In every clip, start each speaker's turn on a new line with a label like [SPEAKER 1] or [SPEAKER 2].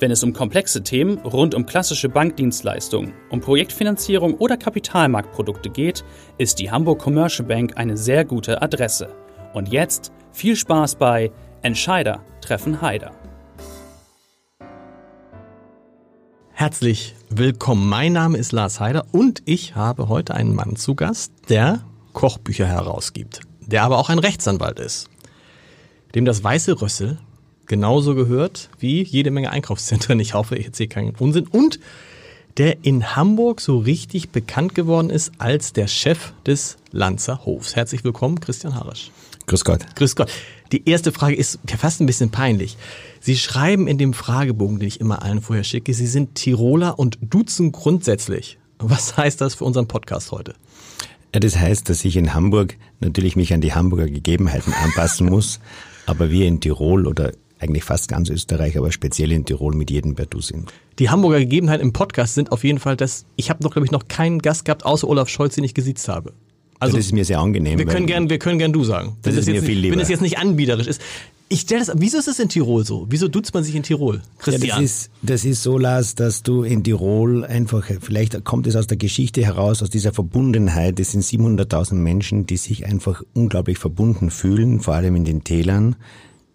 [SPEAKER 1] Wenn es um komplexe Themen rund um klassische Bankdienstleistungen, um Projektfinanzierung oder Kapitalmarktprodukte geht, ist die Hamburg Commercial Bank eine sehr gute Adresse. Und jetzt viel Spaß bei Entscheider treffen Heider.
[SPEAKER 2] Herzlich willkommen. Mein Name ist Lars Heider und ich habe heute einen Mann zu Gast, der Kochbücher herausgibt, der aber auch ein Rechtsanwalt ist, dem das weiße Rössel genauso gehört wie jede Menge Einkaufszentren. Ich hoffe, ich erzähle keinen Unsinn. Und der in Hamburg so richtig bekannt geworden ist als der Chef des Lanzer Hofs. Herzlich willkommen, Christian Harisch.
[SPEAKER 3] Grüß Gott.
[SPEAKER 2] Grüß Gott. Die erste Frage ist ja fast ein bisschen peinlich. Sie schreiben in dem Fragebogen, den ich immer allen vorher schicke, Sie sind Tiroler und duzen grundsätzlich. Was heißt das für unseren Podcast heute?
[SPEAKER 3] Ja, das heißt, dass ich in Hamburg natürlich mich an die Hamburger Gegebenheiten anpassen muss, aber wir in Tirol oder eigentlich fast ganz Österreich, aber speziell in Tirol mit jedem sind.
[SPEAKER 2] Die Hamburger Gegebenheiten im Podcast sind auf jeden Fall das, ich habe noch, glaube ich, noch keinen Gast gehabt, außer Olaf Scholz, den ich gesiezt habe.
[SPEAKER 3] Also, das ist mir sehr angenehm.
[SPEAKER 2] Wir können gern, wir können gern du sagen.
[SPEAKER 3] Das ist mir
[SPEAKER 2] nicht,
[SPEAKER 3] viel lieber.
[SPEAKER 2] Wenn es jetzt nicht anbiederisch ist. Ich stelle das, wieso ist es in Tirol so? Wieso duzt man sich in Tirol?
[SPEAKER 3] Ja,
[SPEAKER 2] Christian.
[SPEAKER 3] das, ist, das ist so, Lars, dass du in Tirol einfach, vielleicht kommt es aus der Geschichte heraus, aus dieser Verbundenheit. Es sind 700.000 Menschen, die sich einfach unglaublich verbunden fühlen, vor allem in den Tälern.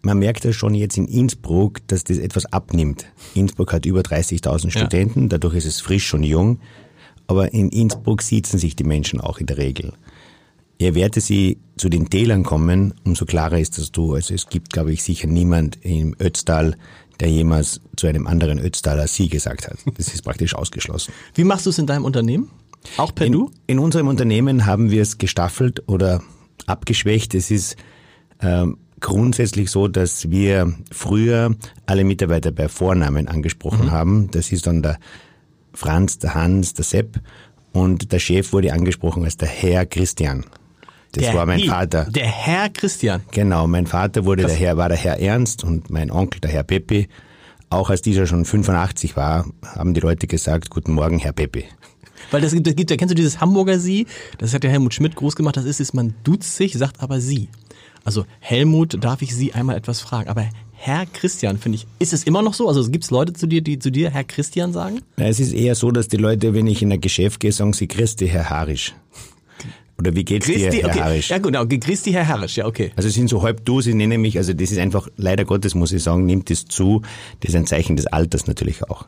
[SPEAKER 3] Man merkt ja schon jetzt in Innsbruck, dass das etwas abnimmt. Innsbruck hat über 30.000 Studenten, dadurch ist es frisch und jung. Aber in Innsbruck sitzen sich die Menschen auch in der Regel. Je weiter sie zu den Tälern kommen, umso klarer ist das du. Also es gibt, glaube ich, sicher niemand im Ötztal, der jemals zu einem anderen Ötztaler Sie gesagt hat. Das ist praktisch ausgeschlossen.
[SPEAKER 2] Wie machst du es in deinem Unternehmen? Auch per
[SPEAKER 3] In,
[SPEAKER 2] Du?
[SPEAKER 3] in unserem Unternehmen haben wir es gestaffelt oder abgeschwächt. Es ist ähm, grundsätzlich so, dass wir früher alle Mitarbeiter bei Vornamen angesprochen haben. Das ist dann der Franz, der Hans, der Sepp und der Chef wurde angesprochen als der Herr Christian. Das
[SPEAKER 2] Der
[SPEAKER 3] war mein
[SPEAKER 2] He-
[SPEAKER 3] Vater.
[SPEAKER 2] Der Herr Christian.
[SPEAKER 3] Genau, mein Vater wurde der Herr, war der Herr Ernst und mein Onkel der Herr Peppi. Auch als dieser schon 85 war, haben die Leute gesagt, guten Morgen, Herr Peppi.
[SPEAKER 2] Weil das gibt, das gibt, kennst du dieses Hamburger Sie? Das hat der Helmut Schmidt groß gemacht. Das ist es, man duzt sich, sagt aber Sie. Also Helmut, darf ich Sie einmal etwas fragen? Aber Herr Christian, finde ich, ist es immer noch so? Also gibt es Leute zu dir, die zu dir Herr Christian sagen?
[SPEAKER 3] Na, es ist eher so, dass die Leute, wenn ich in ein Geschäft gehe, sagen sie Christi, Herr Harisch. Oder wie geht's dir, Herr
[SPEAKER 2] okay.
[SPEAKER 3] Harisch?
[SPEAKER 2] Ja genau, Christi Herr Herrisch, ja okay.
[SPEAKER 3] Also es sind so halb du, sie nennen mich, also das ist einfach, leider Gottes muss ich sagen, nimmt es zu, das ist ein Zeichen des Alters natürlich auch.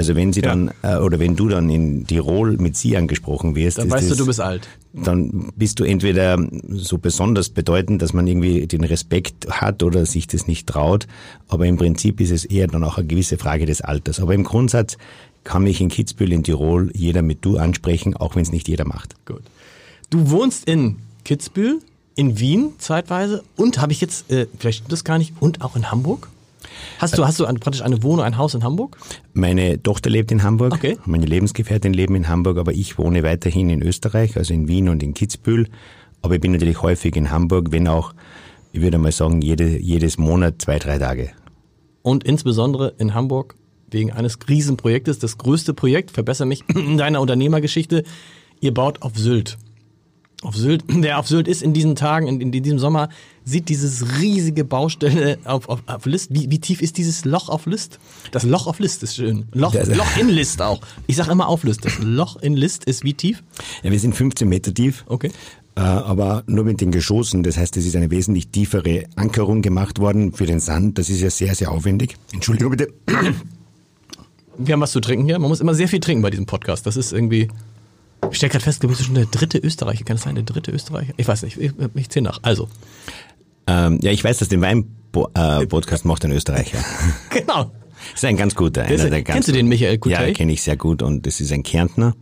[SPEAKER 3] Also wenn sie dann, äh, oder wenn du dann in Tirol mit sie angesprochen wirst,
[SPEAKER 2] Dann weißt du,
[SPEAKER 3] das,
[SPEAKER 2] du bist alt.
[SPEAKER 3] dann bist du entweder so besonders bedeutend, dass man irgendwie den Respekt hat oder sich das nicht traut, aber im Prinzip ist es eher dann auch eine gewisse Frage des Alters. Aber im Grundsatz kann mich in Kitzbühel in Tirol jeder mit du ansprechen, auch wenn es nicht jeder macht.
[SPEAKER 2] Gut. Du wohnst in Kitzbühel, in Wien zeitweise und habe ich jetzt, äh, vielleicht stimmt das gar nicht, und auch in Hamburg? Hast du, hast du praktisch eine Wohnung, ein Haus in Hamburg?
[SPEAKER 3] Meine Tochter lebt in Hamburg,
[SPEAKER 2] Okay.
[SPEAKER 3] meine Lebensgefährtin leben in Hamburg, aber ich wohne weiterhin in Österreich, also in Wien und in Kitzbühel. Aber ich bin natürlich häufig in Hamburg, wenn auch, ich würde mal sagen, jede, jedes Monat zwei, drei Tage.
[SPEAKER 2] Und insbesondere in Hamburg wegen eines Riesenprojektes, das größte Projekt, verbessere mich in deiner Unternehmergeschichte, ihr baut auf Sylt. Auf Sylt, wer auf Sylt ist in diesen Tagen, in, in diesem Sommer, sieht dieses riesige Baustelle auf, auf, auf List. Wie, wie tief ist dieses Loch auf List? Das Loch auf List ist schön. Loch,
[SPEAKER 3] Das-
[SPEAKER 2] Loch in List auch. Ich sag immer auf List. Das Loch in List ist wie tief?
[SPEAKER 3] Ja, wir sind 15 Meter tief.
[SPEAKER 2] Okay.
[SPEAKER 3] Äh, aber nur mit den Geschossen. Das heißt, es ist eine wesentlich tiefere Ankerung gemacht worden für den Sand. Das ist ja sehr, sehr aufwendig. Entschuldigung bitte.
[SPEAKER 2] Wir haben was zu trinken hier. Man muss immer sehr viel trinken bei diesem Podcast. Das ist irgendwie. Ich stelle gerade fest, du bist schon der dritte Österreicher. Kann das sein, der dritte Österreicher? Ich weiß nicht, ich, ich zähle nach. Also.
[SPEAKER 3] Ähm, ja, ich weiß, dass den Wein-Podcast macht ein Österreicher.
[SPEAKER 2] Genau.
[SPEAKER 3] Das ist ein ganz guter.
[SPEAKER 2] Der ist-
[SPEAKER 3] einer der ganz
[SPEAKER 2] kennst du den Michael Coutet?
[SPEAKER 3] Ja, kenne ich sehr gut und das ist ein Kärntner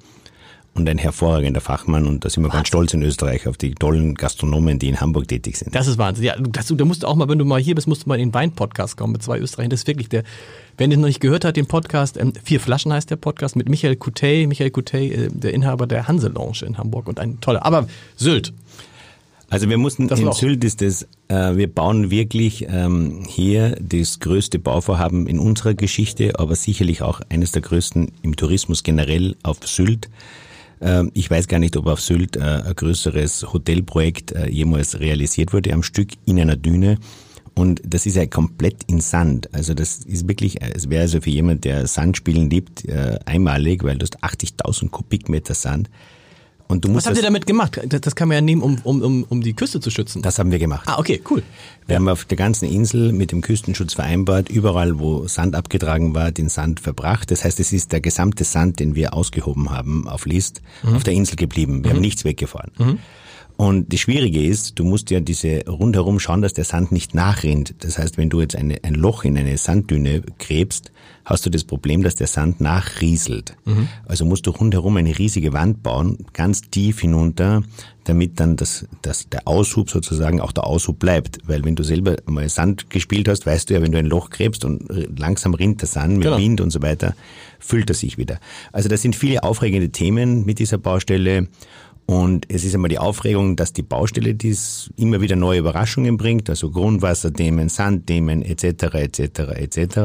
[SPEAKER 3] und ein hervorragender Fachmann und da sind wir ganz stolz in Österreich auf die tollen Gastronomen, die in Hamburg tätig sind.
[SPEAKER 2] Das ist Wahnsinn. Ja, du- das, da musst du auch mal, wenn du mal hier bist, musst du mal in den Wein-Podcast kommen mit zwei Österreichern. Das ist wirklich der, wenn ihr noch nicht gehört habt, den Podcast, ähm, Vier Flaschen heißt der Podcast mit Michael Coutet. Michael Coutet, äh, der Inhaber der Hanse Lounge in Hamburg und ein toller. Aber Sylt.
[SPEAKER 3] Also wir mussten,
[SPEAKER 2] Das
[SPEAKER 3] in Sylt ist das, äh, wir bauen wirklich ähm, hier das größte Bauvorhaben in unserer Geschichte, aber sicherlich auch eines der größten im Tourismus generell auf Sylt. Ähm, ich weiß gar nicht, ob auf Sylt äh, ein größeres Hotelprojekt äh, jemals realisiert wurde am Stück in einer Düne. Und das ist ja komplett in Sand. Also das ist wirklich, es wäre also für jemand, der Sandspielen liebt, äh, einmalig, weil du hast 80.000 Kubikmeter Sand. Und du musst
[SPEAKER 2] Was habt ihr damit gemacht? Das, das kann man ja nehmen, um, um, um, um die Küste zu schützen.
[SPEAKER 3] das haben wir gemacht.
[SPEAKER 2] ah, okay, cool.
[SPEAKER 3] Wir haben auf der ganzen Insel mit dem Küstenschutz vereinbart, überall wo Sand abgetragen war, den Sand verbracht. Das heißt, es ist der gesamte Sand, den wir ausgehoben haben auf List, auf der Insel geblieben. Wir haben nichts weggefahren. Und das Schwierige ist, du musst ja diese rundherum schauen, dass der Sand nicht nachrinnt. Das heißt, wenn du jetzt eine, ein Loch in eine Sanddüne gräbst, hast du das Problem, dass der Sand nachrieselt. Also musst du rundherum eine riesige Wand bauen, ganz tief hinunter, damit dann das, das, der Aushub sozusagen auch der Aushub bleibt. Weil wenn du selber mal Sand gespielt hast, weißt du ja, wenn du ein Loch gräbst und langsam rinnt der Sand mit
[SPEAKER 2] Genau.
[SPEAKER 3] Wind und so weiter, füllt er sich wieder. Also das sind viele aufregende Themen mit dieser Baustelle. Und es ist einmal die Aufregung, dass die Baustelle dies immer wieder neue Überraschungen bringt, also Grundwasserthemen, Sandthemen etc. etc. etc.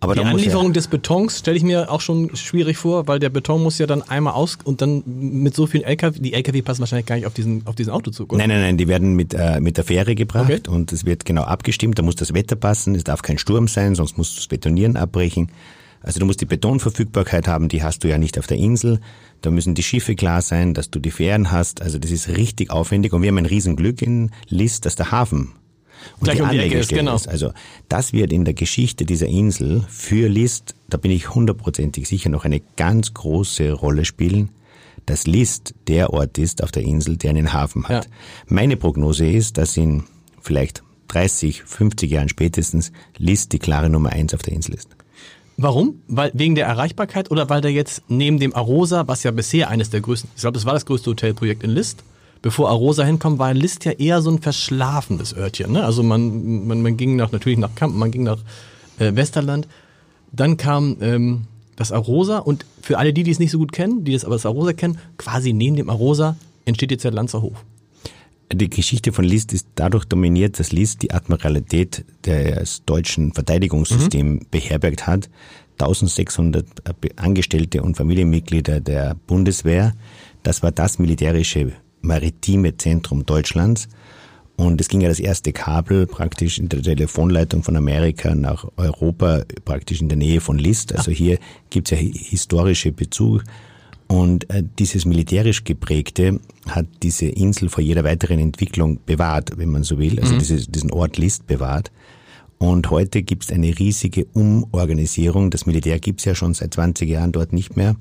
[SPEAKER 3] Aber
[SPEAKER 2] Die
[SPEAKER 3] muss ja,
[SPEAKER 2] Anlieferung des Betons stelle ich mir auch schon schwierig vor, weil der Beton muss ja dann einmal aus und dann mit so vielen LKW, die LKW passen wahrscheinlich gar nicht auf diesen, auf diesen Autozug, oder?
[SPEAKER 3] Nein, nein, nein, die werden mit, äh, mit der Fähre gebracht
[SPEAKER 2] Okay.
[SPEAKER 3] und es wird genau abgestimmt. Da muss das Wetter passen, es darf kein Sturm sein, sonst musst du das Betonieren abbrechen. Also du musst die Betonverfügbarkeit haben, die hast du ja nicht auf der Insel. Da müssen die Schiffe klar sein, dass du die Fähren hast. Also das ist richtig aufwendig und wir haben ein Riesenglück in List, dass der Hafen und
[SPEAKER 2] Gleich
[SPEAKER 3] die
[SPEAKER 2] um die
[SPEAKER 3] Anlegestelle
[SPEAKER 2] ist, genau.
[SPEAKER 3] ist. Also das wird in der Geschichte dieser Insel für List, da bin ich hundertprozentig sicher, noch eine ganz große Rolle spielen, dass List der Ort ist auf der Insel, der einen Hafen hat.
[SPEAKER 2] Ja.
[SPEAKER 3] Meine Prognose ist, dass in vielleicht 30, 50 Jahren spätestens List die klare Nummer eins auf der Insel ist.
[SPEAKER 2] Warum? Weil wegen der Erreichbarkeit oder weil der jetzt neben dem Arosa, was ja bisher eines der größten, ich glaube, das war das größte Hotelprojekt in List, bevor Arosa hinkommt, war List ja eher so ein verschlafenes Örtchen. Ne? Also man, man, man ging nach natürlich nach Kampen, man ging nach äh, Westerland. Dann kam ähm, das Arosa und für alle die, die es nicht so gut kennen, die das aber das Arosa kennen, quasi neben dem Arosa entsteht jetzt der Lanzer Hof.
[SPEAKER 3] Die Geschichte von List ist dadurch dominiert, dass List die Admiralität des deutschen Verteidigungssystems beherbergt hat. 1600 Angestellte und Familienmitglieder der Bundeswehr. Das war das militärische maritime Zentrum Deutschlands. Und es ging ja das erste Kabel praktisch in der Telefonleitung von Amerika nach Europa, praktisch in der Nähe von List. Also hier gibt's ja hi- historische Bezug. Und äh, dieses militärisch geprägte hat diese Insel vor jeder weiteren Entwicklung bewahrt, wenn man so will, also dieses, diesen Ort List bewahrt. Und heute gibt es eine riesige Umorganisierung. Das Militär gibt's ja schon seit 20 Jahren dort nicht mehr.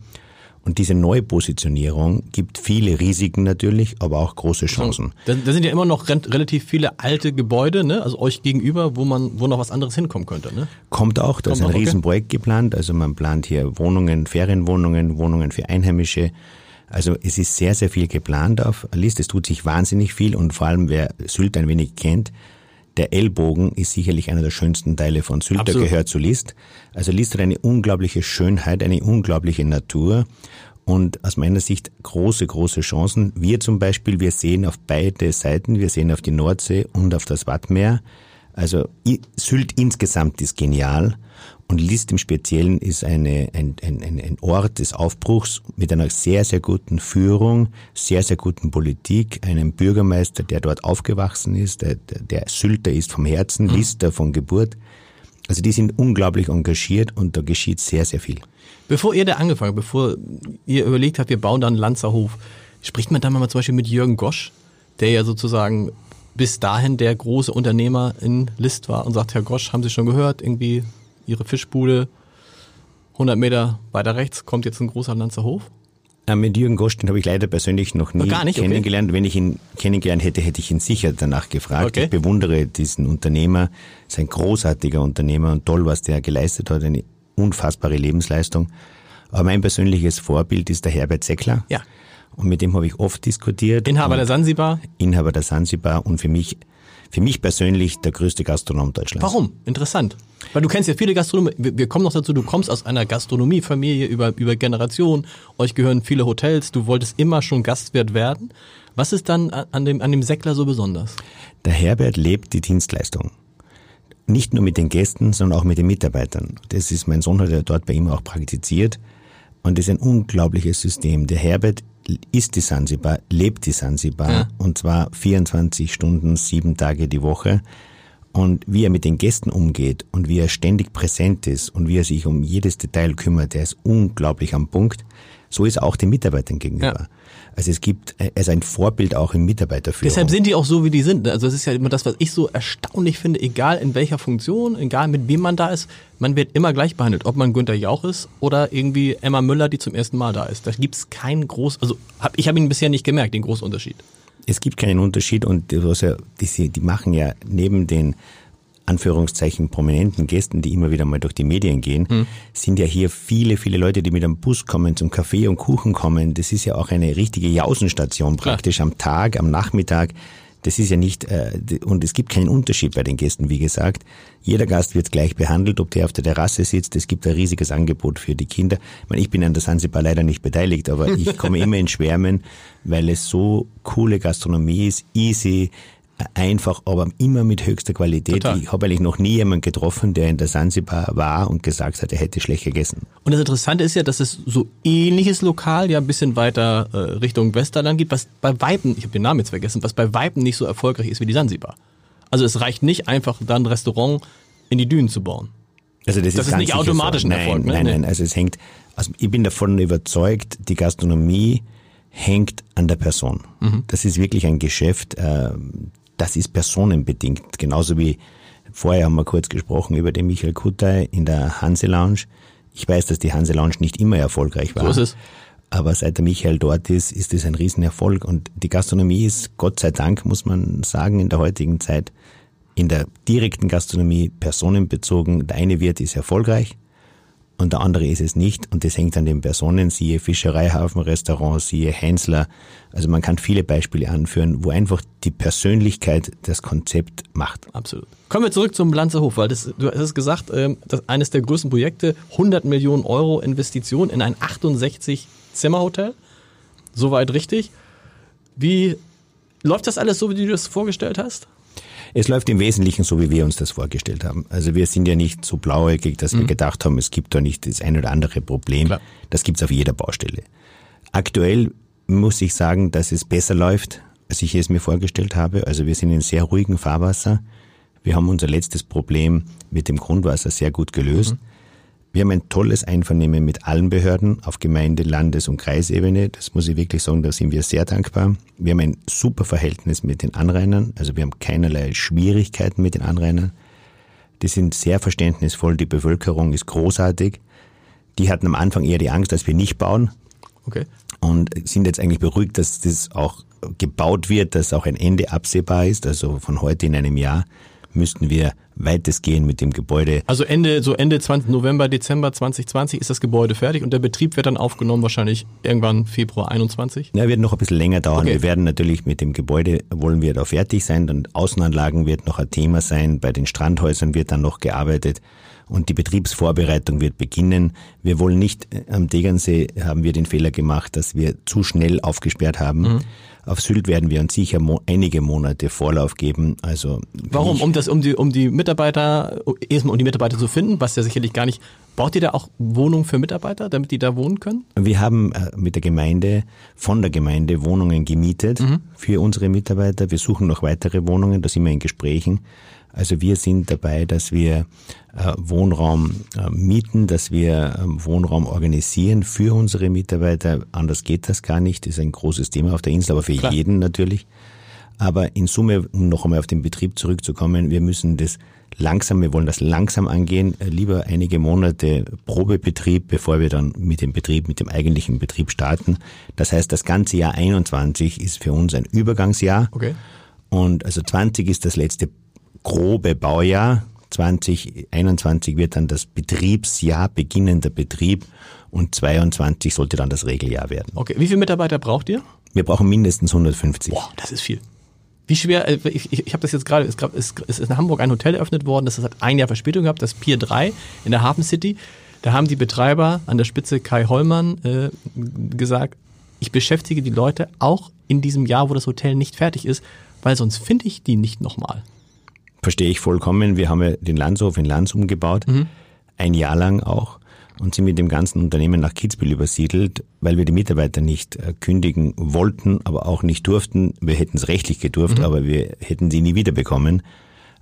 [SPEAKER 3] Und diese Neupositionierung gibt viele Risiken natürlich, aber auch große Chancen.
[SPEAKER 2] Da, da sind ja immer noch relativ viele alte Gebäude, ne? also euch gegenüber, wo man, wo noch was anderes hinkommen könnte. Ne?
[SPEAKER 3] Kommt auch, da ist
[SPEAKER 2] Kommt
[SPEAKER 3] ein
[SPEAKER 2] auch, okay.
[SPEAKER 3] Riesenprojekt geplant. Also man plant hier Wohnungen, Ferienwohnungen, Wohnungen für Einheimische. Also es ist sehr, sehr viel geplant auf List. Es tut sich wahnsinnig viel und vor allem wer Sylt ein wenig kennt, der Ellbogen ist sicherlich einer der schönsten Teile von Sylt, der
[SPEAKER 2] Absolut.
[SPEAKER 3] gehört zu List. Also List hat eine unglaubliche Schönheit, eine unglaubliche Natur und aus meiner Sicht große, große Chancen. Wir zum Beispiel, wir sehen auf beide Seiten, wir sehen auf die Nordsee und auf das Wattmeer. Also Sylt insgesamt ist genial und List im Speziellen ist eine, ein, ein, ein Ort des Aufbruchs mit einer sehr, sehr guten Führung, sehr, sehr guten Politik, einem Bürgermeister, der dort aufgewachsen ist, der, der, Sylter ist vom Herzen, Lister von Geburt. Also die sind unglaublich engagiert und da geschieht sehr, sehr viel.
[SPEAKER 2] Bevor ihr da angefangen bevor ihr überlegt habt, wir bauen da einen Lanzerhof, spricht man da mal zum Beispiel mit Jürgen Gosch, der ja sozusagen bis dahin der große Unternehmer in List war und sagt, Herr Gosch, haben Sie schon gehört, irgendwie Ihre Fischbude 100 Meter weiter rechts kommt jetzt ein großer Lanzerhof.
[SPEAKER 3] Äh, Mit Jürgen Gosch, habe ich leider persönlich noch nie
[SPEAKER 2] Noch gar nicht, okay.
[SPEAKER 3] kennengelernt. Wenn ich ihn kennengelernt hätte, hätte ich ihn sicher danach gefragt.
[SPEAKER 2] Okay.
[SPEAKER 3] Ich bewundere diesen Unternehmer. ist ein großartiger Unternehmer und toll, was der geleistet hat. Eine unfassbare Lebensleistung. Aber mein persönliches Vorbild ist der Herbert Seckler.
[SPEAKER 2] Ja.
[SPEAKER 3] Und mit dem habe ich oft diskutiert.
[SPEAKER 2] Inhaber der Sansibar.
[SPEAKER 3] Inhaber der Sansibar und für mich, für mich persönlich der größte Gastronom Deutschlands.
[SPEAKER 2] Warum? Interessant. Weil du kennst ja viele Gastronomen. Wir kommen noch dazu, du kommst aus einer Gastronomiefamilie über, über Generationen. Euch gehören viele Hotels. Du wolltest immer schon Gastwirt werden. Was ist dann an an dem, an dem Säckler so besonders?
[SPEAKER 3] Der Herbert lebt die Dienstleistung. Nicht nur mit den Gästen, sondern auch mit den Mitarbeitern. Das ist mein Sohn hat ja dort bei ihm auch praktiziert. Und das ist ein unglaubliches System. Der Herbert ist die Sansibar, lebt die Sansibar
[SPEAKER 2] Ja.
[SPEAKER 3] und zwar 24 Stunden, sieben Tage die Woche. Und wie er mit den Gästen umgeht und wie er ständig präsent ist und wie er sich um jedes Detail kümmert, der ist unglaublich am Punkt. So ist auch den Mitarbeitern gegenüber.
[SPEAKER 2] Ja.
[SPEAKER 3] Also es gibt, ist ein Vorbild auch im Mitarbeiterführung.
[SPEAKER 2] Deshalb sind die auch so, wie die sind. Also das ist ja immer das, was ich so erstaunlich finde, egal in welcher Funktion, egal mit wem man da ist, man wird immer gleich behandelt. Ob man Günther Jauch ist oder irgendwie Emma Müller, die zum ersten Mal da ist. Da gibt's keinen groß, also hab, ich habe ihn bisher nicht gemerkt, den großen Unterschied.
[SPEAKER 3] Es gibt keinen Unterschied und ja, die, die machen ja neben den Anführungszeichen prominenten Gästen, die immer wieder mal durch die Medien gehen, sind ja hier viele, viele Leute, die mit einem Bus kommen, zum Kaffee und Kuchen kommen. Das ist ja auch eine richtige Jausenstation praktisch am Tag, am Nachmittag. Das ist ja nicht, äh, und es gibt keinen Unterschied bei den Gästen, wie gesagt. Jeder Gast wird gleich behandelt, ob der auf der Terrasse sitzt. Es gibt ein riesiges Angebot für die Kinder. Ich, meine, ich bin an der Sansibar leider nicht beteiligt, aber ich komme immer in Schwärmen, weil es so coole Gastronomie ist, easy, einfach, aber immer mit höchster Qualität.
[SPEAKER 2] Total.
[SPEAKER 3] Ich habe eigentlich noch nie jemanden getroffen, der in der Sansibar war und gesagt hat, er hätte schlecht gegessen.
[SPEAKER 2] Und das Interessante ist ja, dass es so ähnliches Lokal ja ein bisschen weiter äh, Richtung Westerland gibt, was bei Weitem, ich habe den Namen jetzt vergessen, was bei Weitem nicht so erfolgreich ist wie die Sansibar. Also es reicht nicht einfach, dann ein Restaurant in die Dünen zu bauen.
[SPEAKER 3] Also das,
[SPEAKER 2] Das ist
[SPEAKER 3] ganz
[SPEAKER 2] nicht automatisch
[SPEAKER 3] so.
[SPEAKER 2] ein
[SPEAKER 3] nein,
[SPEAKER 2] Erfolg, ne?
[SPEAKER 3] Nein, nein, also es hängt, also ich bin davon überzeugt, die Gastronomie hängt an der Person.
[SPEAKER 2] Mhm.
[SPEAKER 3] Das ist wirklich ein Geschäft, äh, das ist personenbedingt. Genauso wie vorher haben wir kurz gesprochen über den Michael Kuttay in der Hanse Lounge. Ich weiß, dass die Hanse Lounge nicht immer erfolgreich war.
[SPEAKER 2] So ist es.
[SPEAKER 3] Aber seit der Michael dort ist, ist es ein Riesenerfolg. Und die Gastronomie ist, Gott sei Dank, muss man sagen, in der heutigen Zeit, in der direkten Gastronomie personenbezogen. Der eine Wirt ist erfolgreich und der andere ist es nicht. Und das hängt an den Personen, siehe Fischereihafen, Restaurants, siehe Hensler. Also man kann viele Beispiele anführen, wo einfach die Persönlichkeit das Konzept macht.
[SPEAKER 2] Absolut. Kommen wir zurück zum Lanzerhof, weil das, du hast es gesagt, ähm, das eines der größten Projekte, 100 Millionen Euro Investition in ein 68 Zimmerhotel. Soweit richtig. Wie läuft das alles so, wie du das vorgestellt hast?
[SPEAKER 3] Es läuft im Wesentlichen so, wie wir uns das vorgestellt haben. Also wir sind ja nicht so blauäugig, dass wir gedacht haben, es gibt da nicht das ein oder andere Problem.
[SPEAKER 2] Klar.
[SPEAKER 3] Das gibt's auf jeder Baustelle. Aktuell muss ich sagen, dass es besser läuft, als ich es mir vorgestellt habe. Also wir sind in sehr ruhigem Fahrwasser. Wir haben unser letztes Problem mit dem Grundwasser sehr gut gelöst. Wir haben ein tolles Einvernehmen mit allen Behörden auf Gemeinde-, Landes- und Kreisebene. Das muss ich wirklich sagen, da sind wir sehr dankbar. Wir haben ein super Verhältnis mit den Anrainern, also wir haben keinerlei Schwierigkeiten mit den Anrainern. Die sind sehr verständnisvoll, die Bevölkerung ist großartig. Die hatten am Anfang eher die Angst, dass wir nicht bauen
[SPEAKER 2] Okay.
[SPEAKER 3] und sind jetzt eigentlich beruhigt, dass das auch gebaut wird, dass auch ein Ende absehbar ist. Also von heute in einem Jahr müssten wir weitestgehend mit dem Gebäude
[SPEAKER 2] Also Ende, so Ende 20, November, Dezember 2020 ist das Gebäude fertig und der Betrieb wird dann aufgenommen wahrscheinlich irgendwann Februar 21.
[SPEAKER 3] Na, wird noch ein bisschen länger dauern.
[SPEAKER 2] Okay.
[SPEAKER 3] Wir werden natürlich mit dem Gebäude, wollen wir da fertig sein. Und Außenanlagen wird noch ein Thema sein. Bei den Strandhäusern wird dann noch gearbeitet. Und die Betriebsvorbereitung wird beginnen. Wir wollen nicht, äh, am Tegernsee haben wir den Fehler gemacht, dass wir zu schnell aufgesperrt haben.
[SPEAKER 2] Mhm.
[SPEAKER 3] Auf Sylt werden wir uns sicher mo einige Monate Vorlauf geben. Also
[SPEAKER 2] Warum? Um das, um die, um die Mitarbeiter, erstmal um die Mitarbeiter zu finden, was ja sicherlich gar nicht. Braucht ihr da auch Wohnungen für Mitarbeiter, damit die da wohnen können?
[SPEAKER 3] Wir haben äh, mit der Gemeinde, von der Gemeinde Wohnungen gemietet für unsere Mitarbeiter. Wir suchen noch weitere Wohnungen, da sind wir in Gesprächen. Also wir sind dabei, dass wir äh, Wohnraum äh, mieten, dass wir ähm, Wohnraum organisieren für unsere Mitarbeiter. Anders geht das gar nicht. Das ist ein großes Thema auf der Insel, aber für
[SPEAKER 2] Klar.
[SPEAKER 3] jeden natürlich. Aber in Summe, um noch einmal auf den Betrieb zurückzukommen, wir müssen das langsam, wir wollen das langsam angehen, äh, lieber einige Monate Probebetrieb, bevor wir dann mit dem Betrieb, mit dem eigentlichen Betrieb starten. Das heißt, das ganze Jahr 21 ist für uns ein Übergangsjahr.
[SPEAKER 2] Okay.
[SPEAKER 3] Und also 20 ist das letzte grobe Baujahr. 2021 wird dann das Betriebsjahr, beginnender Betrieb und 22 sollte dann das Regeljahr werden.
[SPEAKER 2] Okay. Wie viele Mitarbeiter braucht ihr?
[SPEAKER 3] Wir brauchen mindestens 150.
[SPEAKER 2] Boah, das ist viel. Wie schwer, äh, ich, ich, ich habe das jetzt gerade, es, gab- es es ist in Hamburg ein Hotel eröffnet worden, das hat ein Jahr Verspätung gehabt, das Pier 3 in der Hafen City. Da haben die Betreiber an der Spitze Kai Hollmann äh, gesagt, ich beschäftige die Leute auch in diesem Jahr, wo das Hotel nicht fertig ist, weil sonst finde ich die nicht nochmal.
[SPEAKER 3] Verstehe ich vollkommen. Wir haben ja den Landshof in Lanz umgebaut, ein Jahr lang auch, und sind mit dem ganzen Unternehmen nach Kitzbühel übersiedelt, weil wir die Mitarbeiter nicht äh, kündigen wollten, aber auch nicht durften. Wir hätten es rechtlich gedurft, aber wir hätten sie nie wieder bekommen.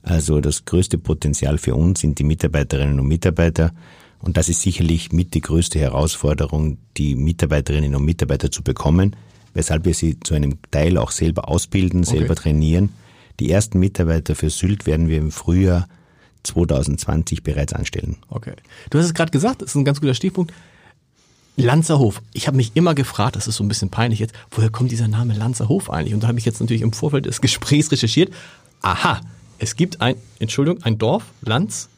[SPEAKER 3] Also das größte Potenzial für uns sind die Mitarbeiterinnen und Mitarbeiter. Und das ist sicherlich mit die größte Herausforderung, die Mitarbeiterinnen und Mitarbeiter zu bekommen, weshalb wir sie zu einem Teil auch selber ausbilden, selber trainieren. Die ersten Mitarbeiter für Sylt werden wir im Frühjahr 2020 bereits anstellen.
[SPEAKER 2] Okay. Du hast es gerade gesagt, das ist ein ganz guter Stichpunkt. Lanzerhof. Ich habe mich immer gefragt, das ist so ein bisschen peinlich jetzt, woher kommt dieser Name Lanzerhof eigentlich? Und da habe ich jetzt natürlich im Vorfeld des Gesprächs recherchiert. Aha, es gibt ein, Entschuldigung, ein Dorf, Lanz,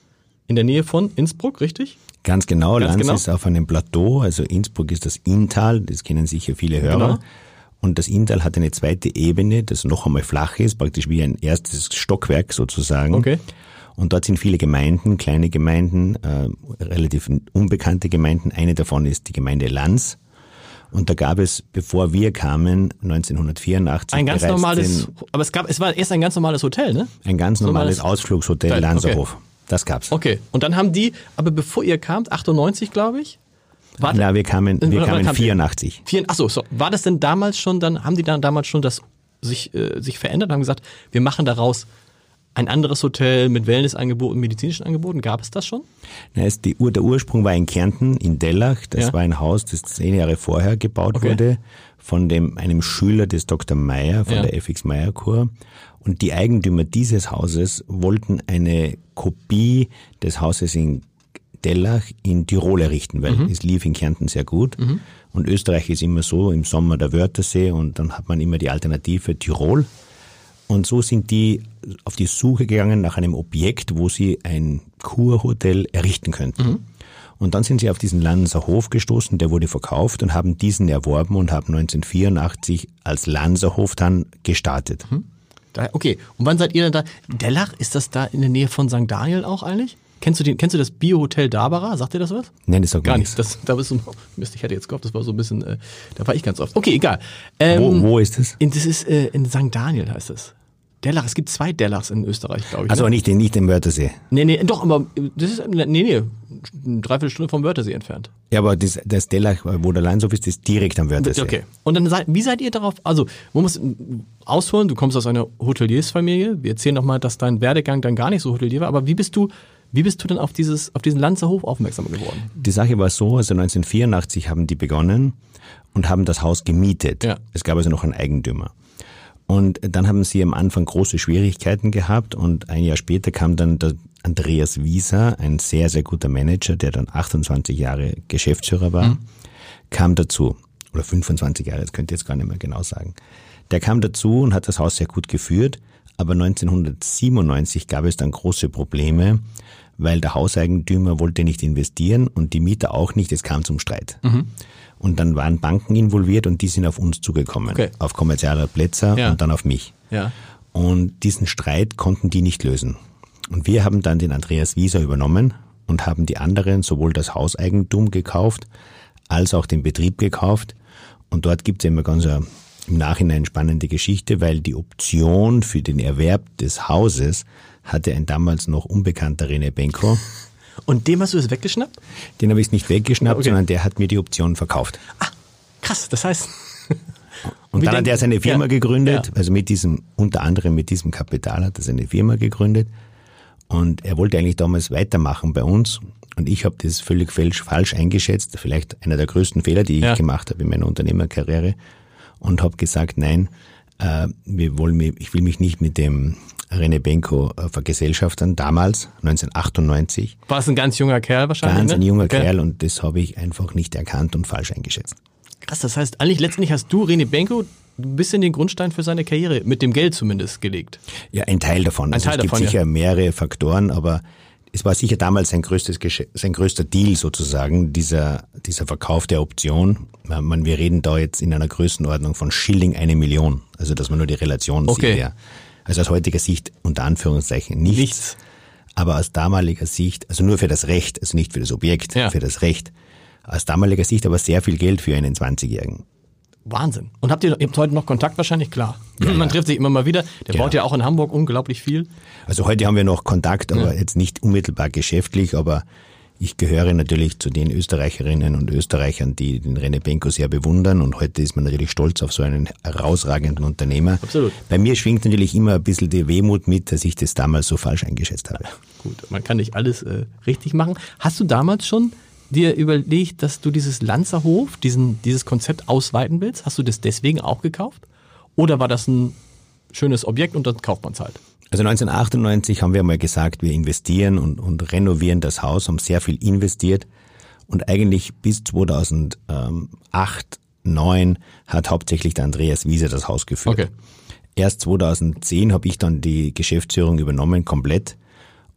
[SPEAKER 2] in der Nähe von Innsbruck, richtig?
[SPEAKER 3] Ganz genau,
[SPEAKER 2] Ganz
[SPEAKER 3] Lanz
[SPEAKER 2] genau.
[SPEAKER 3] ist auf einem Plateau, also Innsbruck ist das Inntal, das kennen sicher viele Hörer.
[SPEAKER 2] Genau.
[SPEAKER 3] Und das Inntal hat eine zweite Ebene, das noch einmal flach ist, praktisch wie ein erstes Stockwerk sozusagen.
[SPEAKER 2] Okay.
[SPEAKER 3] Und dort sind viele Gemeinden, kleine Gemeinden, äh, relativ unbekannte Gemeinden. Eine davon ist die Gemeinde Lanz. Und da gab es, bevor wir kamen, 1984
[SPEAKER 2] Ein ganz normales, aber es gab, es war erst ein ganz normales Hotel, ne?
[SPEAKER 3] ein ganz normales
[SPEAKER 2] Normales
[SPEAKER 3] Ausflugshotel
[SPEAKER 2] Hotel, okay.
[SPEAKER 3] Lanzerhof. Das gab's.
[SPEAKER 2] Okay. Und dann haben die, aber bevor ihr kamt, 98, glaube ich, war,
[SPEAKER 3] Na, wir kamen, wir
[SPEAKER 2] Oder wann
[SPEAKER 3] kamen
[SPEAKER 2] ihr?
[SPEAKER 3] 84.
[SPEAKER 2] Vier, ach so. War das denn damals schon, dann haben die dann damals schon das sich, äh, sich verändert und haben gesagt, wir machen daraus ein anderes Hotel mit Wellnessangeboten, medizinischen Angeboten? Gab es das schon?
[SPEAKER 3] Na, es, die, der Ursprung war in Kärnten, in Dellach. Das
[SPEAKER 2] Ja.
[SPEAKER 3] war ein Haus, das zehn Jahre vorher gebaut
[SPEAKER 2] Okay.
[SPEAKER 3] wurde von dem, einem Schüler des Dr. Meyer, von
[SPEAKER 2] Ja.
[SPEAKER 3] der FX Meyer Kur. Und die Eigentümer dieses Hauses wollten eine Kopie des Hauses in Dellach in Tirol errichten, weil
[SPEAKER 2] Mhm.
[SPEAKER 3] es lief in Kärnten sehr gut. Und Österreich ist immer so, im Sommer der Wörthersee und dann hat man immer die Alternative Tirol. Und so sind die auf die Suche gegangen nach einem Objekt, wo sie ein Kurhotel errichten könnten. Und dann sind sie auf diesen Lanser Hof gestoßen, der wurde verkauft und haben diesen erworben und haben 1984 als Lanserhof dann gestartet.
[SPEAKER 2] Da, okay. Und wann seid ihr denn da? Dellach, ist das da in der Nähe von St. Daniel auch eigentlich? Kennst du, den, kennst du das Biohotel Dabara? Sagt dir das was?
[SPEAKER 3] Nein, das sagt mir
[SPEAKER 2] Gar
[SPEAKER 3] nichts.
[SPEAKER 2] nicht. Das, da bist du, Mist, ich hätte jetzt gehofft, das war so ein bisschen, äh, da war ich ganz oft. Okay, egal. Ähm,
[SPEAKER 3] Wo, wo ist das?
[SPEAKER 2] In, das ist äh, in St. Daniel heißt es. Dellach, es gibt zwei Dellachs in Österreich, glaube ich.
[SPEAKER 3] Also
[SPEAKER 2] ne?
[SPEAKER 3] nicht, den- nicht den Wörthersee.
[SPEAKER 2] Nee, nee, doch, aber das ist, nee, nee, eine Dreiviertelstunde vom Wörthersee entfernt.
[SPEAKER 3] Ja, aber das, das Dellach, wo der Landshof ist, ist direkt am Wörthersee.
[SPEAKER 2] Okay. Und dann seid, wie seid ihr darauf, also, man muss ausholen, du kommst aus einer Hoteliersfamilie, wir erzählen nochmal, dass dein Werdegang dann gar nicht so Hotelier war, aber wie bist du, wie bist du denn auf dieses, auf diesen Lanzerhof aufmerksam geworden?
[SPEAKER 3] Die Sache war so, also 1984 haben die begonnen und haben das Haus gemietet.
[SPEAKER 2] Ja.
[SPEAKER 3] Es gab also noch einen Eigentümer. Und dann haben sie am Anfang große Schwierigkeiten gehabt und ein Jahr später kam dann der Andreas Wieser, ein sehr, sehr guter Manager, der dann 28 Jahre Geschäftsführer war, kam dazu. Oder 25 Jahre, das könnt ihr jetzt gar nicht mehr genau sagen. Der kam dazu und hat das Haus sehr gut geführt, aber 1997 gab es dann große Probleme, weil der Hauseigentümer wollte nicht investieren und die Mieter auch nicht, es kam zum Streit. Und dann waren Banken involviert und die sind auf uns zugekommen,
[SPEAKER 2] Okay.
[SPEAKER 3] auf kommerzielle Plätze
[SPEAKER 2] Ja.
[SPEAKER 3] und dann auf mich.
[SPEAKER 2] Ja.
[SPEAKER 3] Und diesen Streit konnten die nicht lösen. Und wir haben dann den Andreas Wieser übernommen und haben die anderen sowohl das Hauseigentum gekauft, als auch den Betrieb gekauft. Und dort gibt es immer ganz eine, im Nachhinein spannende Geschichte, weil die Option für den Erwerb des Hauses hatte ein damals noch unbekannter René Benko.
[SPEAKER 2] Und dem hast du es weggeschnappt?
[SPEAKER 3] Den habe ich nicht weggeschnappt,
[SPEAKER 2] Okay.
[SPEAKER 3] sondern der hat mir die Option verkauft.
[SPEAKER 2] Ah, krass, das heißt,
[SPEAKER 3] Und dann hat er seine Firma
[SPEAKER 2] Ja,
[SPEAKER 3] gegründet,
[SPEAKER 2] ja.
[SPEAKER 3] also mit diesem, unter anderem mit diesem Kapital hat er seine Firma gegründet. Und er wollte eigentlich damals weitermachen bei uns. Und ich habe das völlig falsch, falsch eingeschätzt, vielleicht einer der größten Fehler, die ich
[SPEAKER 2] Ja.
[SPEAKER 3] gemacht habe in meiner Unternehmerkarriere. Und habe gesagt, nein, äh, wir wollen, ich will mich nicht mit dem René Benko äh, vergesellschaftern, damals, 1998.
[SPEAKER 2] War es ein ganz junger Kerl wahrscheinlich?
[SPEAKER 3] Ganz
[SPEAKER 2] ne?
[SPEAKER 3] ein junger
[SPEAKER 2] okay.
[SPEAKER 3] Kerl und das habe ich einfach nicht erkannt und falsch eingeschätzt.
[SPEAKER 2] Krass, das heißt, eigentlich letztendlich hast du René Benko ein bisschen den Grundstein für seine Karriere, mit dem Geld zumindest, gelegt.
[SPEAKER 3] Ja, ein Teil davon.
[SPEAKER 2] Ein
[SPEAKER 3] also
[SPEAKER 2] Teil
[SPEAKER 3] es gibt
[SPEAKER 2] davon,
[SPEAKER 3] sicher
[SPEAKER 2] ja.
[SPEAKER 3] mehrere Faktoren, aber es war sicher damals sein, größtes, sein größter Deal sozusagen, dieser, dieser Verkauf der Option. Man, man, wir reden da jetzt in einer Größenordnung von Schilling eine Million. Also, dass man nur die Relation
[SPEAKER 2] Okay.
[SPEAKER 3] sieht. Ja. Also aus heutiger Sicht unter Anführungszeichen nichts.
[SPEAKER 2] Nichts.
[SPEAKER 3] Aber aus damaliger Sicht, also nur für das Recht, also nicht für das Objekt,
[SPEAKER 2] Ja.
[SPEAKER 3] für das Recht. Aus damaliger Sicht aber sehr viel Geld für einen 20-Jährigen.
[SPEAKER 2] Wahnsinn. Und habt ihr, ihr habt heute noch Kontakt wahrscheinlich? Klar.
[SPEAKER 3] Ja,
[SPEAKER 2] Man
[SPEAKER 3] ja.
[SPEAKER 2] trifft sich immer mal wieder. Der
[SPEAKER 3] Genau.
[SPEAKER 2] baut ja auch in Hamburg unglaublich viel.
[SPEAKER 3] Also heute haben wir noch Kontakt, aber jetzt nicht unmittelbar geschäftlich, aber ich gehöre natürlich zu den Österreicherinnen und Österreichern, die den René Benko sehr bewundern und heute ist man natürlich stolz auf so einen herausragenden Unternehmer.
[SPEAKER 2] Absolut.
[SPEAKER 3] Bei mir schwingt natürlich immer ein bisschen die Wehmut mit, dass ich das damals so falsch eingeschätzt habe.
[SPEAKER 2] Gut, man kann nicht alles äh, richtig machen. Hast du damals schon dir überlegt, dass du dieses Lanzerhof, diesen, dieses Konzept ausweiten willst? Hast du das deswegen auch gekauft? Oder war das ein schönes Objekt und dann kauft man es halt?
[SPEAKER 3] Also 1998 haben wir mal gesagt, wir investieren und, und renovieren das Haus, haben sehr viel investiert und eigentlich bis 2008, 2009 hat hauptsächlich der Andreas Wiese das Haus geführt.
[SPEAKER 2] Okay.
[SPEAKER 3] Erst 2010 habe ich dann die Geschäftsführung übernommen, komplett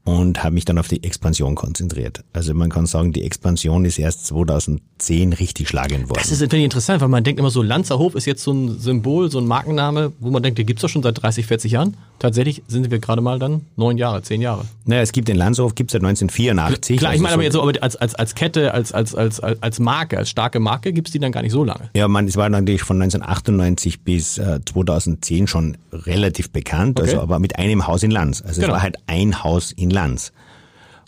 [SPEAKER 3] und habe mich dann auf die Expansion konzentriert. Also man kann sagen, die Expansion ist erst 2010 richtig schlagend worden.
[SPEAKER 2] Das ist finde ich interessant, weil man denkt immer so, Lanzerhof ist jetzt so ein Symbol, so ein Markenname, wo man denkt, der gibt's doch schon seit 30, 40 Jahren. Tatsächlich sind wir gerade mal dann neun Jahre, zehn Jahre.
[SPEAKER 3] naja, es gibt den Landshof, gibt es seit 1984.
[SPEAKER 2] Klar, ich
[SPEAKER 3] also
[SPEAKER 2] meine aber
[SPEAKER 3] so-
[SPEAKER 2] jetzt so aber als, als, als Kette, als, als, als, als als Marke, als starke Marke gibt's die dann gar nicht so lange.
[SPEAKER 3] Ja, man, es war natürlich von 1998 bis äh, 2010 schon relativ bekannt,
[SPEAKER 2] Okay.
[SPEAKER 3] also aber mit einem Haus in Lanz. Also
[SPEAKER 2] Genau.
[SPEAKER 3] es war halt ein Haus in Lanz.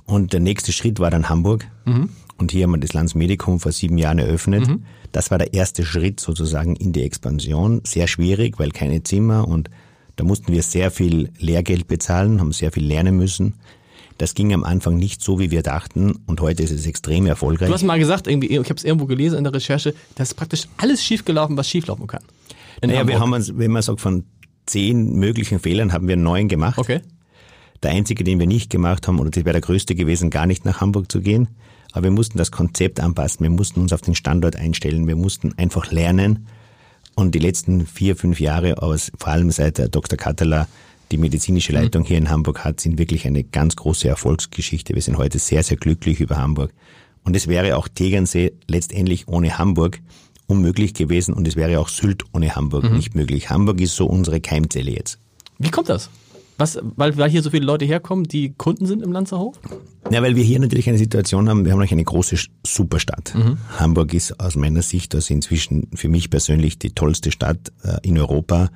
[SPEAKER 3] Und der nächste Schritt war dann Hamburg.
[SPEAKER 2] Mhm.
[SPEAKER 3] Und hier haben wir das Lanz Medikum vor sieben Jahren eröffnet. Das war der erste Schritt sozusagen in die Expansion. Sehr schwierig, weil keine Zimmer und da mussten wir sehr viel Lehrgeld bezahlen, haben sehr viel lernen müssen. Das ging am Anfang nicht so, wie wir dachten und heute ist es extrem erfolgreich.
[SPEAKER 2] Du hast mal gesagt, irgendwie, ich habe es irgendwo gelesen in der Recherche, dass ist praktisch alles schiefgelaufen, was schieflaufen kann.
[SPEAKER 3] Naja, wir
[SPEAKER 2] Hamburg.
[SPEAKER 3] haben uns, wenn man sagt, von zehn möglichen Fehlern haben wir neun gemacht.
[SPEAKER 2] Okay.
[SPEAKER 3] Der einzige, den wir nicht gemacht haben, oder das wäre der größte gewesen, gar nicht nach Hamburg zu gehen. Aber wir mussten das Konzept anpassen. Wir mussten uns auf den Standort einstellen. Wir mussten einfach lernen. Und die letzten vier, fünf Jahre, aus, vor allem seit der Dr. Katteler die medizinische Leitung hier in Hamburg hat, sind wirklich eine ganz große Erfolgsgeschichte. Wir sind heute sehr, sehr glücklich über Hamburg. Und es wäre auch Tegernsee letztendlich ohne Hamburg unmöglich gewesen und es wäre auch Sylt ohne Hamburg nicht möglich. Hamburg ist so unsere Keimzelle jetzt.
[SPEAKER 2] Wie kommt das? Was, weil, weil hier so viele Leute herkommen, die Kunden sind im Lanzerhof?
[SPEAKER 3] Ja, weil wir hier natürlich eine Situation haben, wir haben natürlich eine große Superstadt. Hamburg ist aus meiner Sicht also inzwischen für mich persönlich die tollste Stadt äh, in Europa.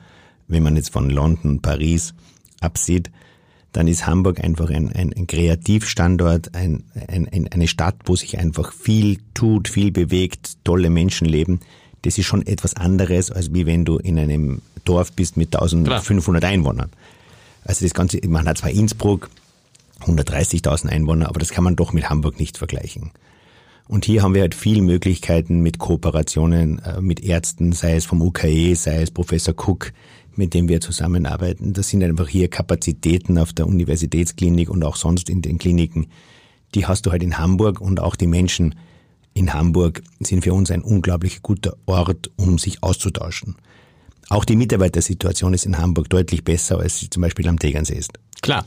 [SPEAKER 3] Wenn man jetzt von London, Paris absieht, dann ist Hamburg einfach ein, ein, ein Kreativstandort, ein, ein, ein, eine Stadt, wo sich einfach viel tut, viel bewegt, tolle Menschen leben. Das ist schon etwas anderes, als wie wenn du in einem Dorf bist mit 1500 Einwohnern. Also das Ganze, man hat zwar Innsbruck, 130.000 Einwohner, aber das kann man doch mit Hamburg nicht vergleichen. Und hier haben wir halt viele Möglichkeiten mit Kooperationen äh, mit Ärzten, sei es vom UKE, sei es Professor Cook, mit dem wir zusammenarbeiten. Das sind einfach hier Kapazitäten auf der Universitätsklinik und auch sonst in den Kliniken. Die hast du halt in Hamburg und auch die Menschen in Hamburg sind für uns ein unglaublich guter Ort, um sich auszutauschen. Auch die Mitarbeitersituation ist in Hamburg deutlich besser, als sie zum Beispiel am Tegernsee ist.
[SPEAKER 2] Klar.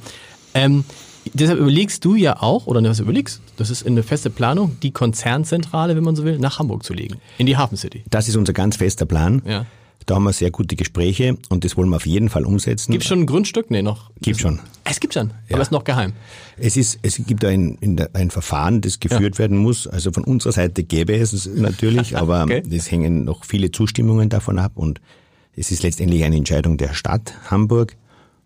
[SPEAKER 2] Ähm, deshalb überlegst du ja auch, oder was überlegst, das ist eine feste Planung, die Konzernzentrale, wenn man so will, nach Hamburg zu legen. In die Hafen City.
[SPEAKER 3] Das ist unser ganz fester Plan.
[SPEAKER 2] Ja.
[SPEAKER 3] Da haben wir sehr gute Gespräche und das wollen wir auf jeden Fall umsetzen.
[SPEAKER 2] Gibt schon ein Grundstück? Nee, noch.
[SPEAKER 3] Gibt schon.
[SPEAKER 2] Es gibt schon,
[SPEAKER 3] Ja.
[SPEAKER 2] aber ist noch geheim.
[SPEAKER 3] Es ist, es gibt ein, ein Verfahren, das geführt werden muss. Also von unserer Seite gäbe es es natürlich, aber
[SPEAKER 2] Okay.
[SPEAKER 3] es hängen noch viele Zustimmungen davon ab und es ist letztendlich eine Entscheidung der Stadt Hamburg.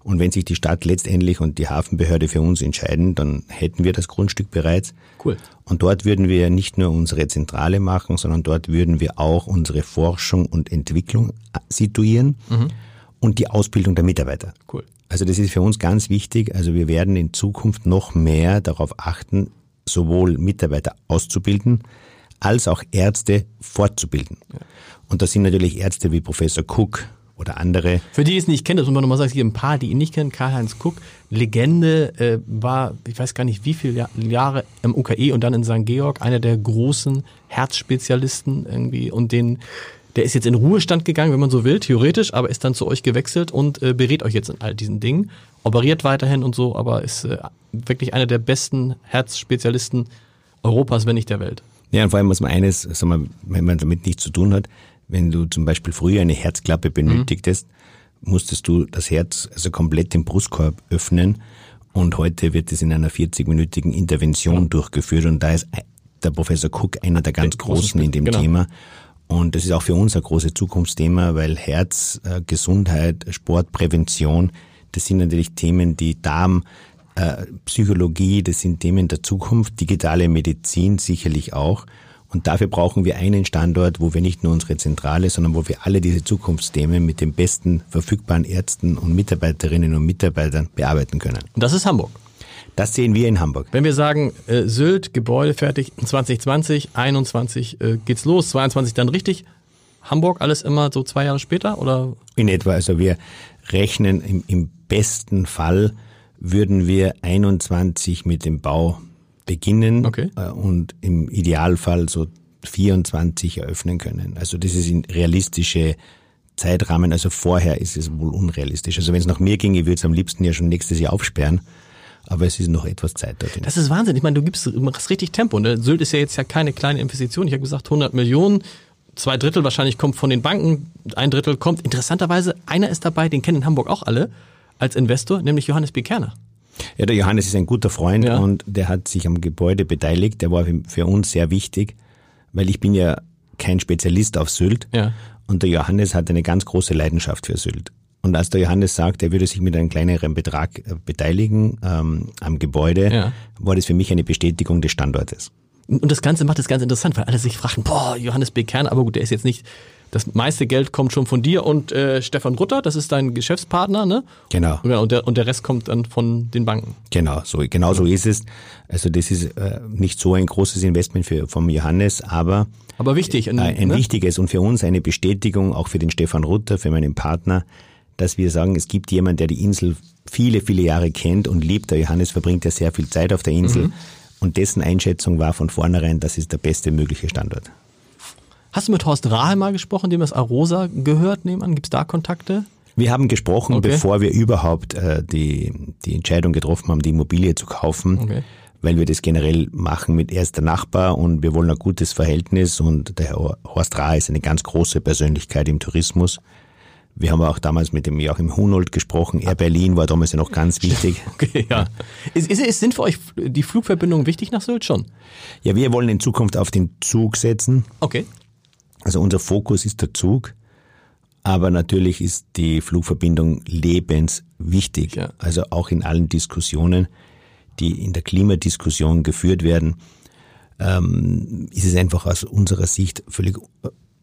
[SPEAKER 3] Und wenn sich die Stadt letztendlich und die Hafenbehörde für uns entscheiden, dann hätten wir das Grundstück bereits.
[SPEAKER 2] Cool.
[SPEAKER 3] Und dort würden wir nicht nur unsere Zentrale machen, sondern dort würden wir auch unsere Forschung und Entwicklung situieren und die Ausbildung der Mitarbeiter.
[SPEAKER 2] Cool.
[SPEAKER 3] Also das ist für uns ganz wichtig. Also wir werden in Zukunft noch mehr darauf achten, sowohl Mitarbeiter auszubilden, als auch Ärzte fortzubilden. Und das sind natürlich Ärzte wie Professor Cook oder andere.
[SPEAKER 2] Für die, die es nicht kennen, das muss man nochmal sagen, es gibt ein paar, die ihn nicht kennen. Karl-Heinz Kuck, Legende, äh, war, ich weiß gar nicht wie viele Jahre im UKE und dann in St. Georg, einer der großen Herzspezialisten irgendwie und den der ist jetzt in Ruhestand gegangen, wenn man so will, theoretisch, aber ist dann zu euch gewechselt und äh, berät euch jetzt in all diesen Dingen. Operiert weiterhin und so, aber ist äh, wirklich einer der besten Herzspezialisten Europas, wenn nicht der Welt.
[SPEAKER 3] Ja, und vor allem muss man eines, sagen wir, wenn man damit nichts zu tun hat, wenn du zum Beispiel früher eine Herzklappe benötigtest, mhm. musstest du das Herz also komplett im Brustkorb öffnen und heute wird es in einer 40-minütigen Intervention ja. durchgeführt und da ist der Professor Cook einer der ganz der Großen in dem genau. Thema. Und das ist auch für uns ein großes Zukunftsthema, weil Herz, äh, Gesundheit, Sport, Prävention, das sind natürlich Themen, die Darm, äh, Psychologie, das sind Themen der Zukunft, digitale Medizin sicherlich auch. Und dafür brauchen wir einen Standort, wo wir nicht nur unsere Zentrale, sondern wo wir alle diese Zukunftsthemen mit den besten verfügbaren Ärzten und Mitarbeiterinnen und Mitarbeitern bearbeiten können.
[SPEAKER 2] Und das ist Hamburg.
[SPEAKER 3] Das sehen wir in Hamburg.
[SPEAKER 2] Wenn wir sagen, äh, Sylt, Gebäude fertig, 2020, 21 äh, geht's los, 22 dann richtig. Hamburg alles immer so zwei Jahre später oder?
[SPEAKER 3] In etwa. Also wir rechnen im, im besten Fall würden wir 21 mit dem Bau beginnen
[SPEAKER 2] okay.
[SPEAKER 3] Äh, und im Idealfall so 24 eröffnen können. Also das ist ein realistische Zeitrahmen. Also vorher ist es wohl unrealistisch. Also wenn es nach mir ginge, würde es am liebsten ja schon nächstes Jahr aufsperren. Aber es ist noch etwas Zeit dorthin.
[SPEAKER 2] Das ist Wahnsinn. Ich meine, du gibst, machst richtig Tempo. Ne? Sylt ist ja jetzt ja keine kleine Investition. Ich habe gesagt 100 Millionen. Zwei Drittel wahrscheinlich kommt von den Banken. Ein Drittel kommt. Interessanterweise, einer ist dabei, den kennen in Hamburg auch alle als Investor, nämlich Johannes B. Kerner.
[SPEAKER 3] Ja, der Johannes ist ein guter Freund ja. und der hat sich am Gebäude beteiligt. Der war für uns sehr wichtig, weil ich bin ja kein Spezialist auf Sylt.
[SPEAKER 2] Ja.
[SPEAKER 3] Und der Johannes hat eine ganz große Leidenschaft für Sylt. Und als der Johannes sagt, er würde sich mit einem kleineren Betrag äh, beteiligen ähm, am Gebäude, ja. war das für mich eine Bestätigung des Standortes.
[SPEAKER 2] Und das Ganze macht es ganz interessant, weil alle sich fragen, boah, Johannes B. Kern, aber gut, der ist jetzt nicht das meiste Geld kommt schon von dir und äh, Stefan Rutter, das ist dein Geschäftspartner, ne?
[SPEAKER 3] Genau.
[SPEAKER 2] Und der, und der Rest kommt dann von den Banken.
[SPEAKER 3] Genau, so, genau so ist es. Also das ist äh, nicht so ein großes Investment für, vom Johannes, aber
[SPEAKER 2] aber wichtig.
[SPEAKER 3] Ein, ein ne? wichtiges und für uns eine Bestätigung, auch für den Stefan Rutter, für meinen Partner, dass wir sagen, es gibt jemand, der die Insel viele, viele Jahre kennt und liebt. Der Johannes verbringt ja sehr viel Zeit auf der Insel. Mhm. Und dessen Einschätzung war von vornherein, das ist der beste mögliche Standort.
[SPEAKER 2] Hast du mit Horst Rahe mal gesprochen, dem das Arosa gehört nebenan? Gibt es da Kontakte?
[SPEAKER 3] Wir haben gesprochen, okay. bevor wir überhaupt äh, die, die Entscheidung getroffen haben, die Immobilie zu kaufen, okay. weil wir das generell machen mit erster Nachbar und wir wollen ein gutes Verhältnis und der Herr Horst Rahe ist eine ganz große Persönlichkeit im Tourismus. Wir haben auch damals mit dem Joachim Hunold gesprochen. Air Berlin war damals ja noch ganz wichtig.
[SPEAKER 2] Okay, ja. Ist, ist, ist, sind für euch die Flugverbindungen wichtig nach Sylt schon?
[SPEAKER 3] Ja, wir wollen in Zukunft auf den Zug setzen.
[SPEAKER 2] Okay.
[SPEAKER 3] Also unser Fokus ist der Zug, aber natürlich ist die Flugverbindung lebenswichtig. Ja. Also auch in allen Diskussionen, die in der Klimadiskussion geführt werden, ähm, ist es einfach aus unserer Sicht völlig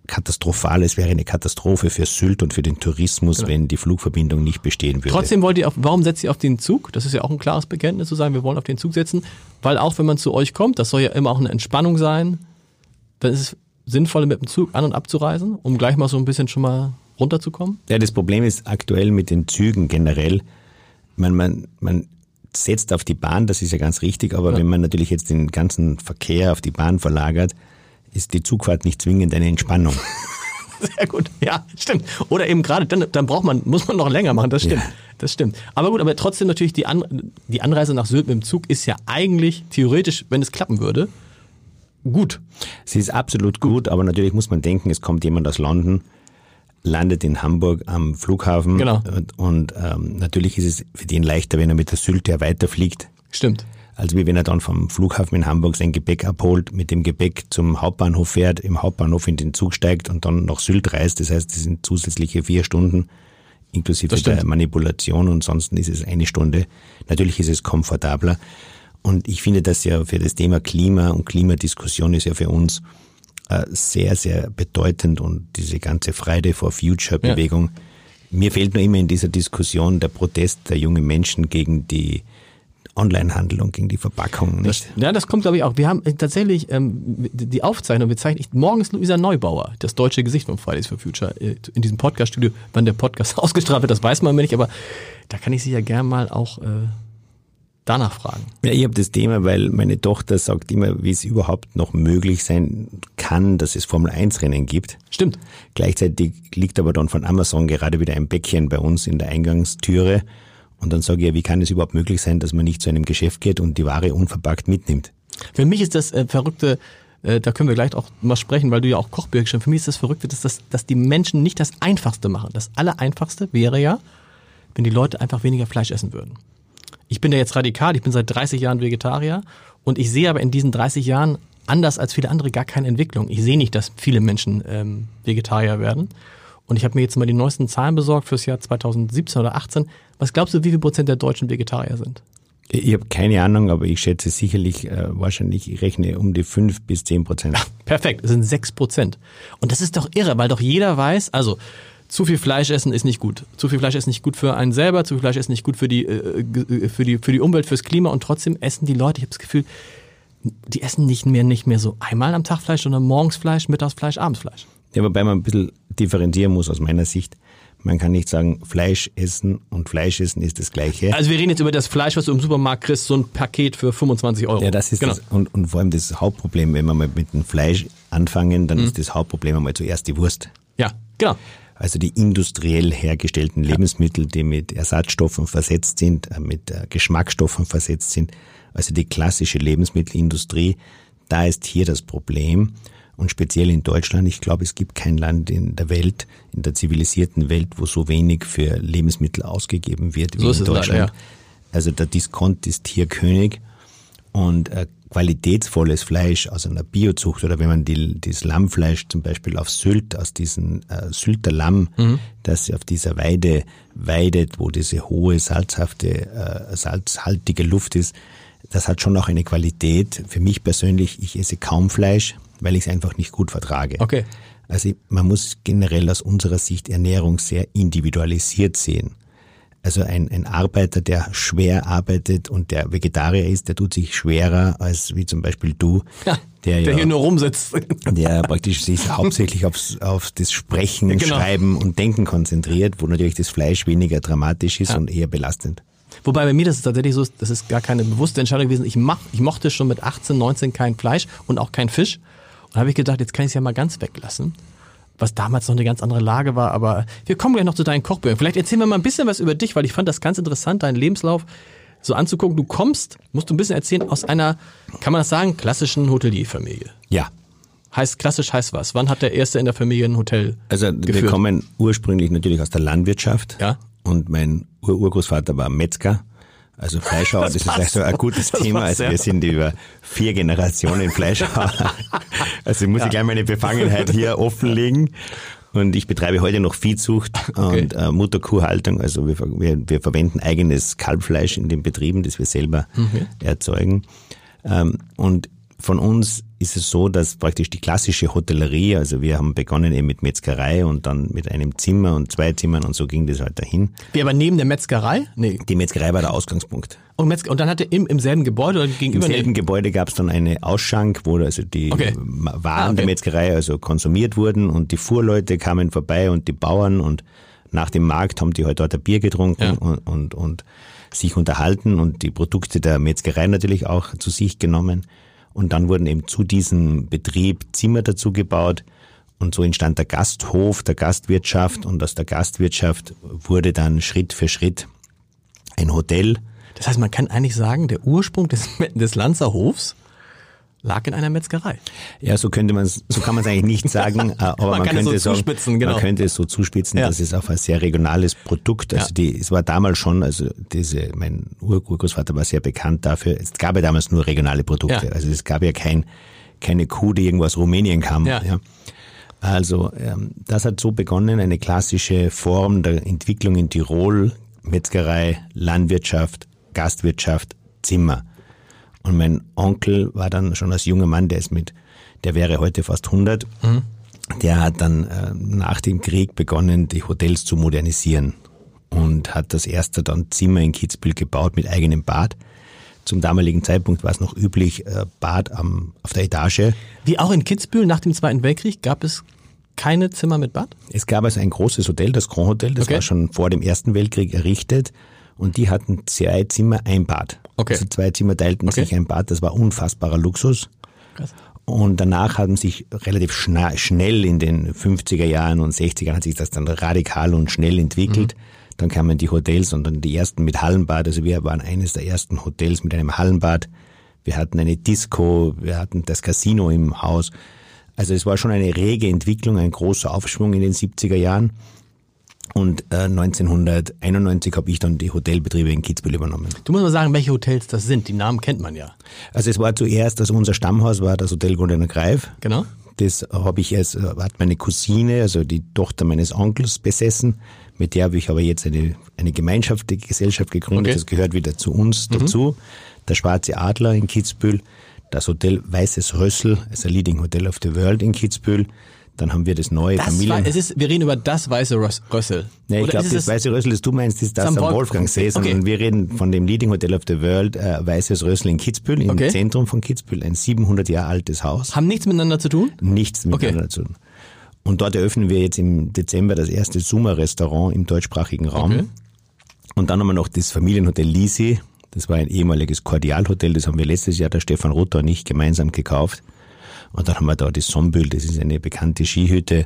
[SPEAKER 3] katastrophal. Es wäre eine Katastrophe für Sylt und für den Tourismus, genau. wenn die Flugverbindung nicht bestehen würde.
[SPEAKER 2] Trotzdem wollt ihr auf, warum setzt ihr auf den Zug? Das ist ja auch ein klares Bekenntnis zu sagen, wir wollen auf den Zug setzen, weil auch wenn man zu euch kommt, das soll ja immer auch eine Entspannung sein, dann ist es sinnvoll, mit dem Zug an- und abzureisen, um gleich mal so ein bisschen schon mal runterzukommen?
[SPEAKER 3] Ja, das Problem ist aktuell mit den Zügen generell. Man, man, man setzt auf die Bahn, das ist ja ganz richtig, aber ja. wenn man natürlich jetzt den ganzen Verkehr auf die Bahn verlagert, ist die Zugfahrt nicht zwingend eine Entspannung.
[SPEAKER 2] Sehr gut, ja, stimmt. Oder eben gerade, dann, dann braucht man, muss man noch länger machen, das stimmt. Ja. Das stimmt. Aber gut, aber trotzdem natürlich die, An die Anreise nach Sylt mit dem Zug ist ja eigentlich theoretisch, wenn es klappen würde, gut.
[SPEAKER 3] Sie ist absolut gut, aber natürlich muss man denken, es kommt jemand aus London, landet in Hamburg am Flughafen.
[SPEAKER 2] Genau.
[SPEAKER 3] Und, und ähm, natürlich ist es für den leichter, wenn er mit der Sylte weiterfliegt.
[SPEAKER 2] Stimmt.
[SPEAKER 3] Also wie wenn er dann vom Flughafen in Hamburg sein Gepäck abholt, mit dem Gepäck zum Hauptbahnhof fährt, im Hauptbahnhof in den Zug steigt und dann nach Sylt reist. Das heißt, das sind zusätzliche vier Stunden inklusive der Manipulation und sonst ist es eine Stunde. Natürlich ist es komfortabler. Und ich finde das ja für das Thema Klima und Klimadiskussion ist ja für uns äh, sehr, sehr bedeutend und diese ganze Friday for Future Bewegung. Ja. Mir fehlt nur immer in dieser Diskussion der Protest der jungen Menschen gegen die Onlinehandel und gegen die Verpackung. Nicht?
[SPEAKER 2] Das, ja, das kommt, glaube ich, auch. Wir haben äh, tatsächlich ähm, die Aufzeichnung, wir zeichnen, ich, morgen ist Luisa Neubauer, das deutsche Gesicht von Fridays for Future, äh, in diesem Podcast-Studio. Wann der Podcast ausgestrahlt wird, das weiß man nicht, aber da kann ich sie ja gern mal auch äh, danach fragen.
[SPEAKER 3] Ja, ich habe das Thema, weil meine Tochter sagt immer, wie es überhaupt noch möglich sein kann, dass es Formel-1-Rennen gibt.
[SPEAKER 2] Stimmt.
[SPEAKER 3] Gleichzeitig liegt aber dann von Amazon gerade wieder ein Bäckchen bei uns in der Eingangstüre. Und dann sage ich ja, wie kann es überhaupt möglich sein, dass man nicht zu einem Geschäft geht und die Ware unverpackt mitnimmt?
[SPEAKER 2] Für mich ist das äh, Verrückte, äh, da können wir gleich auch mal sprechen, weil du ja auch Kochbücher schon. Für mich ist das Verrückte, dass, das, dass die Menschen nicht das Einfachste machen. Das Allereinfachste wäre ja, wenn die Leute einfach weniger Fleisch essen würden. Ich bin da jetzt radikal, ich bin seit 30 Jahren Vegetarier und ich sehe aber in diesen 30 Jahren anders als viele andere gar keine Entwicklung. Ich sehe nicht, dass viele Menschen ähm, Vegetarier werden. Und ich habe mir jetzt mal die neuesten Zahlen besorgt fürs Jahr 2017 oder 18. Was glaubst du, wie viel Prozent der Deutschen Vegetarier sind?
[SPEAKER 3] Ich habe keine Ahnung, aber ich schätze sicherlich, äh, wahrscheinlich, ich rechne um die fünf bis zehn Prozent.
[SPEAKER 2] Perfekt, das sind sechs Prozent. Und das ist doch irre, weil doch jeder weiß, also zu viel Fleisch essen ist nicht gut. Zu viel Fleisch ist nicht gut für einen selber, zu viel Fleisch ist nicht gut für die, äh, für die, für die Umwelt, fürs Klima und trotzdem essen die Leute, ich habe das Gefühl, die essen nicht mehr, nicht mehr so einmal am Tag Fleisch, sondern morgens Fleisch, mittags Fleisch, abends Fleisch.
[SPEAKER 3] Ja, wobei man ein bisschen differenzieren muss aus meiner Sicht. Man kann nicht sagen, Fleisch essen und Fleisch essen ist das Gleiche.
[SPEAKER 2] Also wir reden jetzt über das Fleisch, was du im Supermarkt kriegst, so ein Paket für 25 Euro.
[SPEAKER 3] Ja, das ist genau. das. Und, und vor allem das Hauptproblem, wenn wir mal mit dem Fleisch anfangen, dann mhm. ist das Hauptproblem einmal zuerst die Wurst.
[SPEAKER 2] Ja, genau.
[SPEAKER 3] Also die industriell hergestellten Lebensmittel, die mit Ersatzstoffen versetzt sind, äh, mit äh, Geschmacksstoffen versetzt sind, also die klassische Lebensmittelindustrie, da ist hier das Problem. Und speziell in Deutschland, ich glaube, es gibt kein Land in der Welt, in der zivilisierten Welt, wo so wenig für Lebensmittel ausgegeben wird wie so in Deutschland. Leider, ja. Also der Diskont ist hier König und äh, qualitätsvolles Fleisch aus einer Biozucht oder wenn man die, das Lammfleisch zum Beispiel auf Sylt, aus diesem äh, Sylter Lamm, mhm. das auf dieser Weide weidet, wo diese hohe salzhafte, äh, salzhaltige Luft ist, das hat schon auch eine Qualität. Für mich persönlich, ich esse kaum Fleisch, weil ich es einfach nicht gut vertrage.
[SPEAKER 2] Okay.
[SPEAKER 3] Also man muss generell aus unserer Sicht Ernährung sehr individualisiert sehen. Also ein, ein Arbeiter, der schwer arbeitet und der Vegetarier ist, der tut sich schwerer als wie zum Beispiel du,
[SPEAKER 2] ja, der, der ja, hier nur rumsitzt.
[SPEAKER 3] Der praktisch sich hauptsächlich aufs, auf das Sprechen, genau. Schreiben und Denken konzentriert, wo natürlich das Fleisch weniger dramatisch ist ja. und eher belastend.
[SPEAKER 2] Wobei bei mir das ist tatsächlich so, das ist gar keine bewusste Entscheidung gewesen. Ich, mach, ich mochte schon mit 18, 19 kein Fleisch und auch kein Fisch. Und habe ich gedacht, jetzt kann ich es ja mal ganz weglassen was damals noch eine ganz andere Lage war. Aber wir kommen gleich noch zu deinen Kochbüchern. Vielleicht erzählen wir mal ein bisschen was über dich, weil ich fand das ganz interessant, deinen Lebenslauf so anzugucken. Du kommst, musst du ein bisschen erzählen, aus einer, kann man das sagen, klassischen Hotelierfamilie.
[SPEAKER 3] Ja.
[SPEAKER 2] Heißt klassisch heißt was? Wann hat der erste in der Familie ein Hotel?
[SPEAKER 3] Also geführt? wir kommen ursprünglich natürlich aus der Landwirtschaft.
[SPEAKER 2] Ja.
[SPEAKER 3] Und mein Ur Urgroßvater war Metzger. Also Fleischhauer, das, das ist vielleicht so ein gutes das Thema. Also wir sind über vier Generationen Fleischhauer. Also muss ja. ich gleich meine Befangenheit hier offenlegen. Und ich betreibe heute noch Viehzucht okay. und äh, Mutterkuhhaltung. Also wir, wir, wir verwenden eigenes Kalbfleisch in den Betrieben, das wir selber okay. erzeugen. Ähm, und von uns ist es so, dass praktisch die klassische Hotellerie, also wir haben begonnen eben mit Metzgerei und dann mit einem Zimmer und zwei Zimmern und so ging das halt dahin.
[SPEAKER 2] Wie aber neben der Metzgerei?
[SPEAKER 3] Nee. Die Metzgerei war der Ausgangspunkt.
[SPEAKER 2] Und, Metz und dann hat er im, im selben Gebäude oder gegenüber?
[SPEAKER 3] Im selben Gebäude gab es dann eine Ausschank, wo also die okay. Waren ah, okay. der Metzgerei also konsumiert wurden und die Fuhrleute kamen vorbei und die Bauern und nach dem Markt haben die halt dort ein Bier getrunken ja. und, und, und sich unterhalten und die Produkte der Metzgerei natürlich auch zu sich genommen. Und dann wurden eben zu diesem Betrieb Zimmer dazu gebaut. Und so entstand der Gasthof der Gastwirtschaft. Und aus der Gastwirtschaft wurde dann Schritt für Schritt ein Hotel.
[SPEAKER 2] Das heißt, man kann eigentlich sagen, der Ursprung des, des Lanzerhofs lag in einer Metzgerei.
[SPEAKER 3] Ja, so könnte man so kann man es eigentlich nicht sagen, äh, aber man, man könnte so sagen, genau. man könnte es so zuspitzen, ja. das ist auch ein sehr regionales Produkt. Also ja. die, es war damals schon, also diese, mein Ur Urgroßvater war sehr bekannt dafür. Es gab ja damals nur regionale Produkte. Ja. Also es gab ja kein, keine Kuh, die irgendwo aus Rumänien kam. Ja. ja. Also ähm, das hat so begonnen, eine klassische Form der Entwicklung in Tirol, Metzgerei, Landwirtschaft, Gastwirtschaft, Zimmer. Und mein Onkel war dann schon als junger Mann, der ist mit, der wäre heute fast 100, mhm. der hat dann äh, nach dem Krieg begonnen, die Hotels zu modernisieren und hat das erste dann Zimmer in Kitzbühel gebaut mit eigenem Bad. Zum damaligen Zeitpunkt war es noch üblich, äh, Bad am, auf der Etage.
[SPEAKER 2] Wie auch in Kitzbühel nach dem Zweiten Weltkrieg gab es keine Zimmer mit Bad?
[SPEAKER 3] Es gab also ein großes Hotel, das Grand Hotel, das
[SPEAKER 2] Okay.
[SPEAKER 3] war schon vor dem Ersten Weltkrieg errichtet und die hatten zwei Zimmer, ein Bad.
[SPEAKER 2] Okay.
[SPEAKER 3] Also zwei Zimmer teilten
[SPEAKER 2] Okay.
[SPEAKER 3] sich ein Bad, das war unfassbarer Luxus.
[SPEAKER 2] Krass.
[SPEAKER 3] Und danach haben sich relativ schna schnell in den 50er Jahren und 60er hat sich das dann radikal und schnell entwickelt. Dann kamen die Hotels und dann die ersten mit Hallenbad. Also wir waren eines der ersten Hotels mit einem Hallenbad. Wir hatten eine Disco, wir hatten das Casino im Haus. Also es war schon eine rege Entwicklung, ein großer Aufschwung in den 70er Jahren. Und äh, 1991 habe ich dann die Hotelbetriebe in Kitzbühel übernommen.
[SPEAKER 2] Du musst mal sagen, welche Hotels das sind. Die Namen kennt man ja.
[SPEAKER 3] Also es war zuerst, also unser Stammhaus war das Hotel Goldener Greif.
[SPEAKER 2] Genau.
[SPEAKER 3] Das habe ich als, hat meine Cousine, also die Tochter meines Onkels besessen. Mit der habe ich aber jetzt eine, eine gemeinschaftliche Gesellschaft gegründet.
[SPEAKER 2] Okay.
[SPEAKER 3] Das gehört wieder zu uns dazu. Der Schwarze Adler in Kitzbühel, das Hotel Weißes Rössel, also Leading Hotel of the World in Kitzbühel. Dann haben wir das neue
[SPEAKER 2] Das
[SPEAKER 3] Familien...
[SPEAKER 2] war, es ist, wir reden über das weiße Röss- Rössel.
[SPEAKER 3] Ja, ich glaube, das Weiße Rössel, das du meinst, ist das
[SPEAKER 2] Am
[SPEAKER 3] am
[SPEAKER 2] Wolf-
[SPEAKER 3] Wolfgangsee, sondern
[SPEAKER 2] Okay.
[SPEAKER 3] wir reden von dem Leading Hotel of the World, äh, Weißes Rössel in Kitzbühel, im
[SPEAKER 2] Okay.
[SPEAKER 3] Zentrum von Kitzbühel, ein 700 Jahre altes Haus.
[SPEAKER 2] haben nichts miteinander zu tun?
[SPEAKER 3] Nichts miteinander
[SPEAKER 2] Okay.
[SPEAKER 3] zu tun. Und dort eröffnen wir jetzt im Dezember das erste Summer-Restaurant im deutschsprachigen Raum.
[SPEAKER 2] Okay.
[SPEAKER 3] Und dann haben wir noch das Familienhotel Lisi. Das war ein ehemaliges Kordialhotel, das haben wir letztes Jahr der Stefan Rutter und ich gemeinsam gekauft. Und dann haben wir da das Sombül, das ist eine bekannte Skihütte.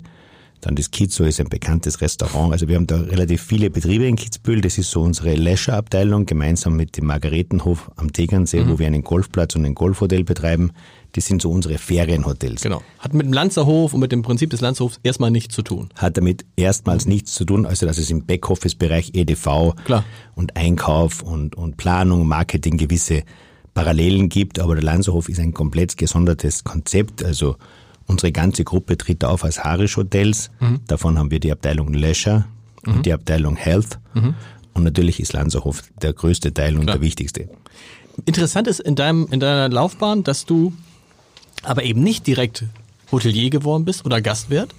[SPEAKER 3] Dann das Kizo ist ein bekanntes Restaurant. Also wir haben da relativ viele Betriebe in Kitzbühel. Das ist so unsere Leisure-Abteilung, gemeinsam mit dem Margaretenhof am Tegernsee,
[SPEAKER 2] Mhm.
[SPEAKER 3] wo wir einen Golfplatz und ein Golfhotel betreiben. Das sind so unsere Ferienhotels.
[SPEAKER 2] Genau. Hat mit dem Lanzerhof und mit dem Prinzip des Lanzerhofs erstmal nichts zu tun.
[SPEAKER 3] hat damit erstmals nichts zu tun, also dass es im Backoffice-Bereich EDV
[SPEAKER 2] Klar.
[SPEAKER 3] und Einkauf und, und Planung, Marketing gewisse Parallelen gibt, aber der Lanzerhof ist ein komplett gesondertes Konzept, also unsere ganze Gruppe tritt auf als Harisch Hotels, davon haben wir die Abteilung Leisure und die Abteilung Health und natürlich ist Lanzerhof der größte Teil und
[SPEAKER 2] Klar.
[SPEAKER 3] der wichtigste.
[SPEAKER 2] Interessant ist in deinem, in deiner Laufbahn, dass du aber eben nicht direkt Hotelier geworden bist oder Gastwirt,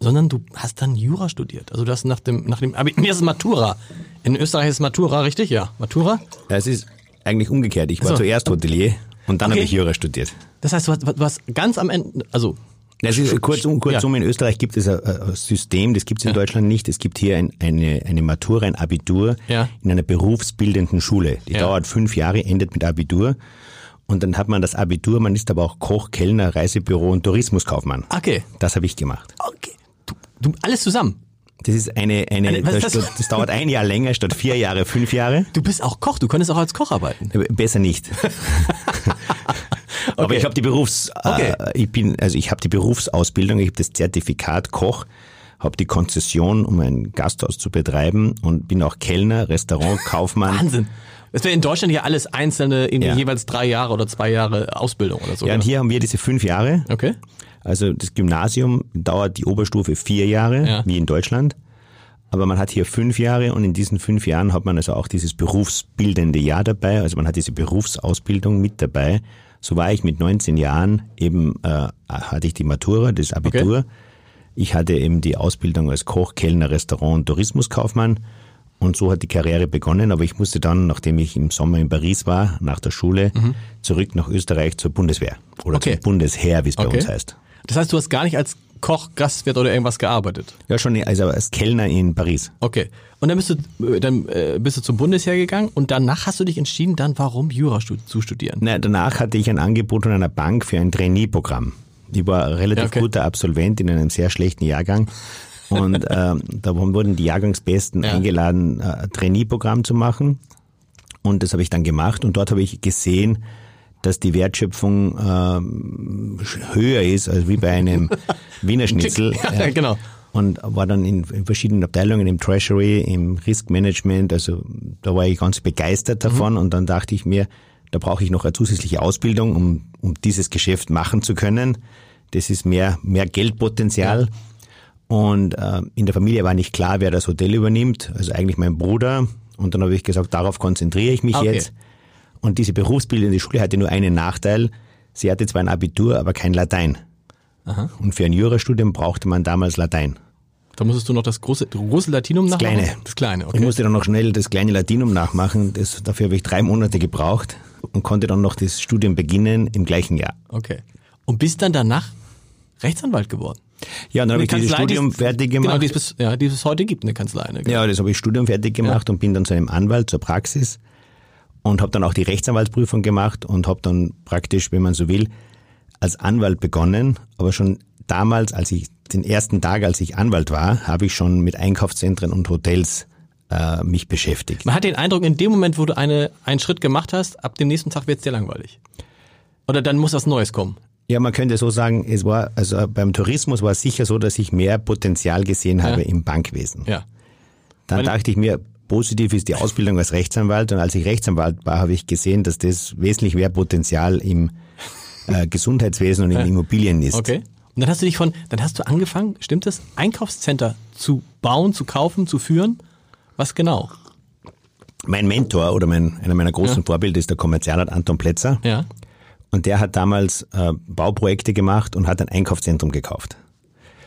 [SPEAKER 2] sondern du hast dann Jura studiert. Also du hast nach dem, nach dem, Abi- mir ist es Matura. In Österreich ist es Matura, richtig? Ja. Matura?
[SPEAKER 3] Es ist eigentlich umgekehrt, ich war
[SPEAKER 2] so.
[SPEAKER 3] zuerst Hotelier und dann
[SPEAKER 2] Okay.
[SPEAKER 3] habe ich Jura studiert.
[SPEAKER 2] Das heißt, du hast, du hast ganz am Ende, also
[SPEAKER 3] Das ist kurzum, kurzum in Österreich gibt es ein, ein System, das gibt es in
[SPEAKER 2] Ja.
[SPEAKER 3] Deutschland nicht. Es gibt hier ein, eine, eine Matura, ein Abitur
[SPEAKER 2] Ja.
[SPEAKER 3] in einer berufsbildenden Schule. Die
[SPEAKER 2] Ja.
[SPEAKER 3] dauert fünf Jahre, endet mit Abitur. Und dann hat man das Abitur, man ist aber auch Koch, Kellner, Reisebüro und Tourismuskaufmann.
[SPEAKER 2] Okay.
[SPEAKER 3] Das habe ich gemacht.
[SPEAKER 2] Okay. Du, du alles zusammen.
[SPEAKER 3] Das ist eine, eine,
[SPEAKER 2] Eine- was
[SPEAKER 3] das,
[SPEAKER 2] das?
[SPEAKER 3] dauert ein Jahr länger statt vier Jahre, fünf Jahre.
[SPEAKER 2] Du bist auch Koch, du könntest auch als Koch arbeiten.
[SPEAKER 3] Besser nicht. Aber
[SPEAKER 2] Okay.
[SPEAKER 3] ich habe die Berufs,
[SPEAKER 2] Okay.
[SPEAKER 3] äh, ich bin, also ich habe die Berufsausbildung, ich habe das Zertifikat Koch, habe die Konzession, um ein Gasthaus zu betreiben und bin auch Kellner, Restaurantkaufmann.
[SPEAKER 2] Wahnsinn. Das wäre in Deutschland ja alles einzelne, irgendwie
[SPEAKER 3] Ja.
[SPEAKER 2] jeweils drei Jahre oder zwei Jahre Ausbildung oder so.
[SPEAKER 3] Ja, und hier haben wir diese fünf Jahre.
[SPEAKER 2] Okay.
[SPEAKER 3] Also das Gymnasium dauert die Oberstufe vier Jahre,
[SPEAKER 2] Ja.
[SPEAKER 3] wie in Deutschland. Aber man hat hier fünf Jahre und in diesen fünf Jahren hat man also auch dieses berufsbildende Jahr dabei. Also man hat diese Berufsausbildung mit dabei. So war ich mit 19 Jahren eben, äh, hatte ich die Matura, das Abitur. Ich hatte eben die Ausbildung als Koch, Kellner, Restaurant und Tourismuskaufmann. Und so hat die Karriere begonnen. Aber ich musste dann, nachdem ich im Sommer in Paris war, nach der Schule, zurück nach Österreich zur Bundeswehr. Oder
[SPEAKER 2] Mhm. Okay.
[SPEAKER 3] zum Bundesheer, wie es bei
[SPEAKER 2] Okay.
[SPEAKER 3] uns heißt.
[SPEAKER 2] Das heißt, du hast gar nicht als Koch, Gastwirt oder irgendwas gearbeitet.
[SPEAKER 3] Ja, schon also als Kellner in Paris.
[SPEAKER 2] Okay. Und dann bist du, äh, dann äh, bist du zum Bundesheer gegangen und danach hast du dich entschieden, dann warum Jura zu studieren.
[SPEAKER 3] Na, danach hatte ich ein Angebot von einer Bank für ein Trainee-Programm. Ich war ein relativ
[SPEAKER 2] okay.
[SPEAKER 3] guter Absolvent in einem sehr schlechten Jahrgang. Und ähm, da wurden die Jahrgangsbesten
[SPEAKER 2] Ja.
[SPEAKER 3] eingeladen, äh, ein Trainee-Programm zu machen. Und das habe ich dann gemacht. Und dort habe ich gesehen, dass die Wertschöpfung ähm, höher ist als wie bei einem Wiener Schnitzel.
[SPEAKER 2] Ja, genau.
[SPEAKER 3] Und war dann in, in verschiedenen Abteilungen, im Treasury, im Risk Management, also da war ich ganz begeistert davon und dann dachte ich mir, da brauche ich noch eine zusätzliche Ausbildung, um, um dieses Geschäft machen zu können. Das ist mehr, mehr Geldpotenzial. Und äh, in der Familie war nicht klar, wer das Hotel übernimmt, also eigentlich mein Bruder. Und dann habe ich gesagt, darauf konzentriere ich mich
[SPEAKER 2] Okay.
[SPEAKER 3] jetzt. Und diese berufsbildende Schule hatte nur einen Nachteil. Sie hatte zwar ein Abitur, aber kein Latein. Und für ein Jurastudium brauchte man damals Latein.
[SPEAKER 2] Da musstest du noch das große, große Latinum
[SPEAKER 3] Das
[SPEAKER 2] nachmachen?
[SPEAKER 3] kleine.
[SPEAKER 2] Das kleine, okay.
[SPEAKER 3] Ich musste dann noch schnell das kleine Latinum nachmachen. Das, dafür habe ich drei Monate gebraucht und konnte dann noch das Studium beginnen im gleichen Jahr.
[SPEAKER 2] okay. Und bist dann danach Rechtsanwalt geworden?
[SPEAKER 3] Ja, und dann habe ich dieses Studium
[SPEAKER 2] es-
[SPEAKER 3] fertig
[SPEAKER 2] Genau,
[SPEAKER 3] gemacht.
[SPEAKER 2] die es, bis, ja, die es heute gibt, eine Kanzlei. Ne?
[SPEAKER 3] Ja, das habe ich Studium fertig gemacht und bin dann zu einem Anwalt zur Praxis und habe dann auch die Rechtsanwaltsprüfung gemacht und habe dann praktisch, wenn man so will, als Anwalt begonnen. Aber schon damals, als ich den ersten Tag, als ich Anwalt war, habe ich schon mit Einkaufszentren und Hotels äh, mich beschäftigt.
[SPEAKER 2] Man hat den Eindruck, in dem Moment, wo du eine, einen Schritt gemacht hast, ab dem nächsten Tag wird es dir langweilig. Oder dann muss was Neues kommen.
[SPEAKER 3] Ja, man könnte so sagen, es war also beim Tourismus war es sicher so, dass ich mehr Potenzial gesehen habe im Bankwesen.
[SPEAKER 2] Ja.
[SPEAKER 3] Dann
[SPEAKER 2] Weil-
[SPEAKER 3] dachte ich mir, positiv ist die Ausbildung als Rechtsanwalt. Und als ich Rechtsanwalt war, habe ich gesehen, dass das wesentlich mehr Potenzial im äh, Gesundheitswesen und in Immobilien ist.
[SPEAKER 2] Okay. Und dann hast du dich von, dann hast du angefangen, stimmt es, Einkaufscenter zu bauen, zu kaufen, zu führen? Was genau?
[SPEAKER 3] Mein Mentor oder mein, einer meiner großen Vorbilder ist der Kommerzialrat Anton Plätzer.
[SPEAKER 2] Ja.
[SPEAKER 3] Und der hat damals äh, Bauprojekte gemacht und hat ein Einkaufszentrum gekauft.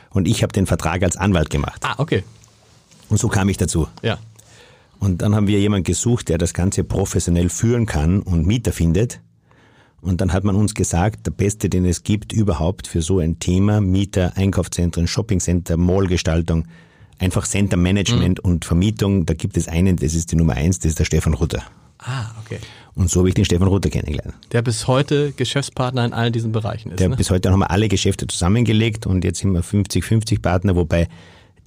[SPEAKER 3] Und ich habe den Vertrag als Anwalt gemacht.
[SPEAKER 2] Ah, okay.
[SPEAKER 3] Und so kam ich dazu.
[SPEAKER 2] Ja.
[SPEAKER 3] Und dann haben wir jemanden gesucht, der das Ganze professionell führen kann und Mieter findet. Und dann hat man uns gesagt, der Beste, den es gibt überhaupt für so ein Thema, Mieter, Einkaufszentren, Shoppingcenter, Mallgestaltung, einfach Center Management und Vermietung, da gibt es einen, das ist die Nummer eins, das ist der Stefan Rutter.
[SPEAKER 2] Ah, okay.
[SPEAKER 3] Und so habe ich den Stefan Rutter kennengelernt.
[SPEAKER 2] Der bis heute Geschäftspartner in allen diesen Bereichen ist.
[SPEAKER 3] Der
[SPEAKER 2] ne?
[SPEAKER 3] bis heute haben wir alle Geschäfte zusammengelegt und jetzt sind wir 50-50 Partner, wobei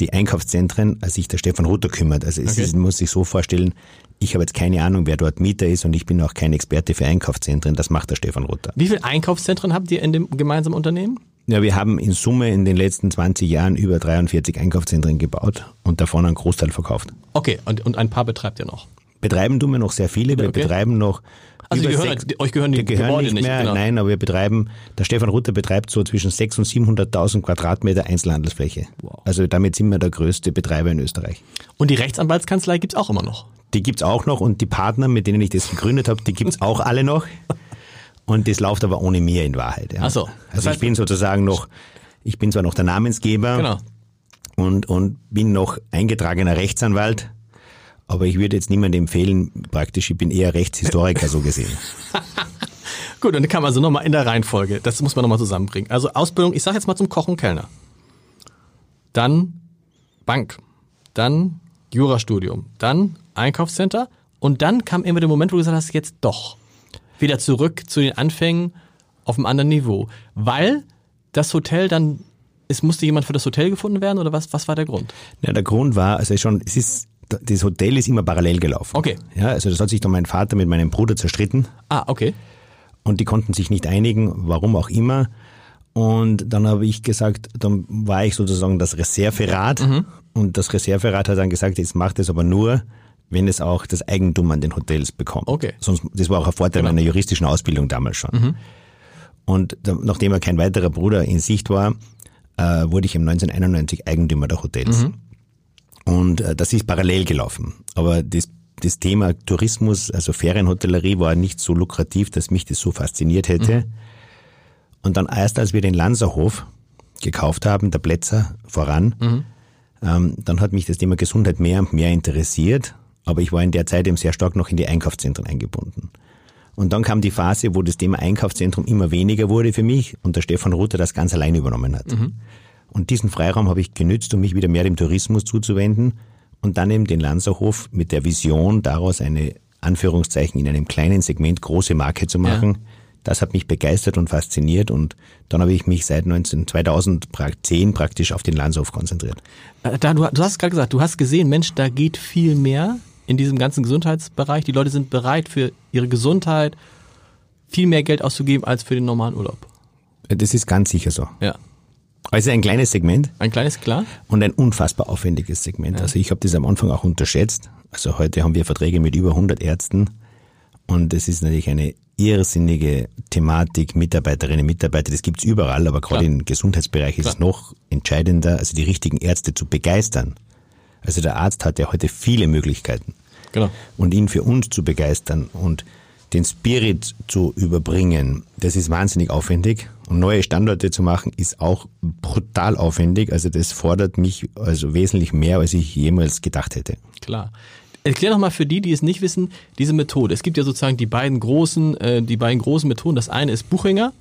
[SPEAKER 3] die Einkaufszentren sich der Stefan Rutter kümmert. Also es
[SPEAKER 2] Okay.
[SPEAKER 3] ist, muss sich so vorstellen, ich habe jetzt keine Ahnung, wer dort Mieter ist und ich bin auch kein Experte für Einkaufszentren, das macht der Stefan Rutter.
[SPEAKER 2] Wie viele Einkaufszentren habt ihr in dem gemeinsamen Unternehmen?
[SPEAKER 3] Ja, wir haben in Summe in den letzten 20 Jahren über 43 Einkaufszentren gebaut und davon einen Großteil verkauft.
[SPEAKER 2] Okay, und, und ein paar betreibt ihr noch.
[SPEAKER 3] Betreiben tun wir noch sehr viele. Wir
[SPEAKER 2] Okay.
[SPEAKER 3] betreiben noch.
[SPEAKER 2] Also gehören-
[SPEAKER 3] sechs-
[SPEAKER 2] die- euch gehören die
[SPEAKER 3] gehören
[SPEAKER 2] Gebäude
[SPEAKER 3] nicht
[SPEAKER 2] nicht,
[SPEAKER 3] mehr.
[SPEAKER 2] genau.
[SPEAKER 3] Nein, aber wir betreiben. Der Stefan Rutter betreibt so zwischen 600.000 und 700.000 Quadratmeter Einzelhandelsfläche.
[SPEAKER 2] Wow.
[SPEAKER 3] Also damit sind wir der größte Betreiber in Österreich.
[SPEAKER 2] Und die Rechtsanwaltskanzlei gibt's auch immer noch.
[SPEAKER 3] Die gibt's auch noch und die Partner, mit denen ich das gegründet habe, die gibt's auch alle noch. Und das läuft aber ohne mir in Wahrheit. Ja.
[SPEAKER 2] Ach so.
[SPEAKER 3] Also
[SPEAKER 2] heißt-
[SPEAKER 3] ich bin sozusagen noch, ich bin zwar noch der Namensgeber
[SPEAKER 2] Genau.
[SPEAKER 3] und, und bin noch eingetragener Rechtsanwalt, aber ich würde jetzt niemandem empfehlen, praktisch, ich bin eher Rechtshistoriker so gesehen.
[SPEAKER 2] Gut, und dann kann man also nochmal in der Reihenfolge, das muss man nochmal zusammenbringen. Also Ausbildung, ich sage jetzt mal zum Koch und Kellner. Dann Bank, dann Jurastudium, dann Einkaufscenter und dann kam immer der Moment, wo du gesagt hast, jetzt doch wieder zurück zu den Anfängen auf einem anderen Niveau. Weil das Hotel dann, es musste jemand für das Hotel gefunden werden oder was, was war der Grund?
[SPEAKER 3] Ja, der Grund war, also schon, es ist, das Hotel ist immer parallel gelaufen.
[SPEAKER 2] Okay.
[SPEAKER 3] Ja, also das hat sich dann mein Vater mit meinem Bruder zerstritten
[SPEAKER 2] Ah, okay.
[SPEAKER 3] und die konnten sich nicht einigen, warum auch immer. Und dann habe ich gesagt, dann war ich sozusagen das Reserverad und das Reserverad hat dann gesagt, jetzt macht es aber nur, wenn es auch das Eigentum an den Hotels bekommt.
[SPEAKER 2] Okay.
[SPEAKER 3] Sonst, das war auch ein Vorteil meiner juristischen Ausbildung damals schon. Und da, nachdem er kein weiterer Bruder in Sicht war, äh, wurde ich im 1991 Eigentümer der Hotels. Und äh, das ist parallel gelaufen. Aber das, das Thema Tourismus, also Ferienhotellerie, war nicht so lukrativ, dass mich das so fasziniert hätte. Und dann erst, als wir den Lanzerhof gekauft haben, der Plätzer voran, ähm, dann hat mich das Thema Gesundheit mehr und mehr interessiert. Aber ich war in der Zeit eben sehr stark noch in die Einkaufszentren eingebunden. Und dann kam die Phase, wo das Thema Einkaufszentrum immer weniger wurde für mich und der Stefan Ruther das ganz allein übernommen hat. Und diesen Freiraum habe ich genützt, um mich wieder mehr dem Tourismus zuzuwenden und dann eben den Lanzerhof mit der Vision, daraus eine Anführungszeichen in einem kleinen Segment große Marke zu machen. Das hat mich begeistert und fasziniert und dann habe ich mich seit 19, 2010 praktisch auf den Lanzerhof konzentriert.
[SPEAKER 2] Äh, Da, du, du hast gerade gesagt, du hast gesehen, Mensch, da geht viel mehr in diesem ganzen Gesundheitsbereich. Die Leute sind bereit für ihre Gesundheit viel mehr Geld auszugeben als für den normalen Urlaub.
[SPEAKER 3] Das ist ganz sicher so.
[SPEAKER 2] Ja.
[SPEAKER 3] Also ein kleines Segment,
[SPEAKER 2] Ein kleines klar.
[SPEAKER 3] und ein unfassbar aufwendiges Segment. Also ich habe das am Anfang auch unterschätzt. Also heute haben wir Verträge mit über 100 Ärzten und es ist natürlich eine irrsinnige Thematik, Mitarbeiterinnen, Mitarbeiter, das gibt's überall, aber gerade im Gesundheitsbereich ist es noch entscheidender, also die richtigen Ärzte zu begeistern. Also der Arzt hat ja heute viele Möglichkeiten
[SPEAKER 2] Genau.
[SPEAKER 3] und ihn für uns zu begeistern und den Spirit zu überbringen, das ist wahnsinnig aufwendig. Und neue Standorte zu machen, ist auch brutal aufwendig. Also das fordert mich also wesentlich mehr, als ich jemals gedacht hätte.
[SPEAKER 2] Klar. Erklär noch mal für die, die es nicht wissen, diese Methode. Es gibt ja sozusagen die beiden großen, äh, die beiden großen Methoden. Das eine ist Buchinger,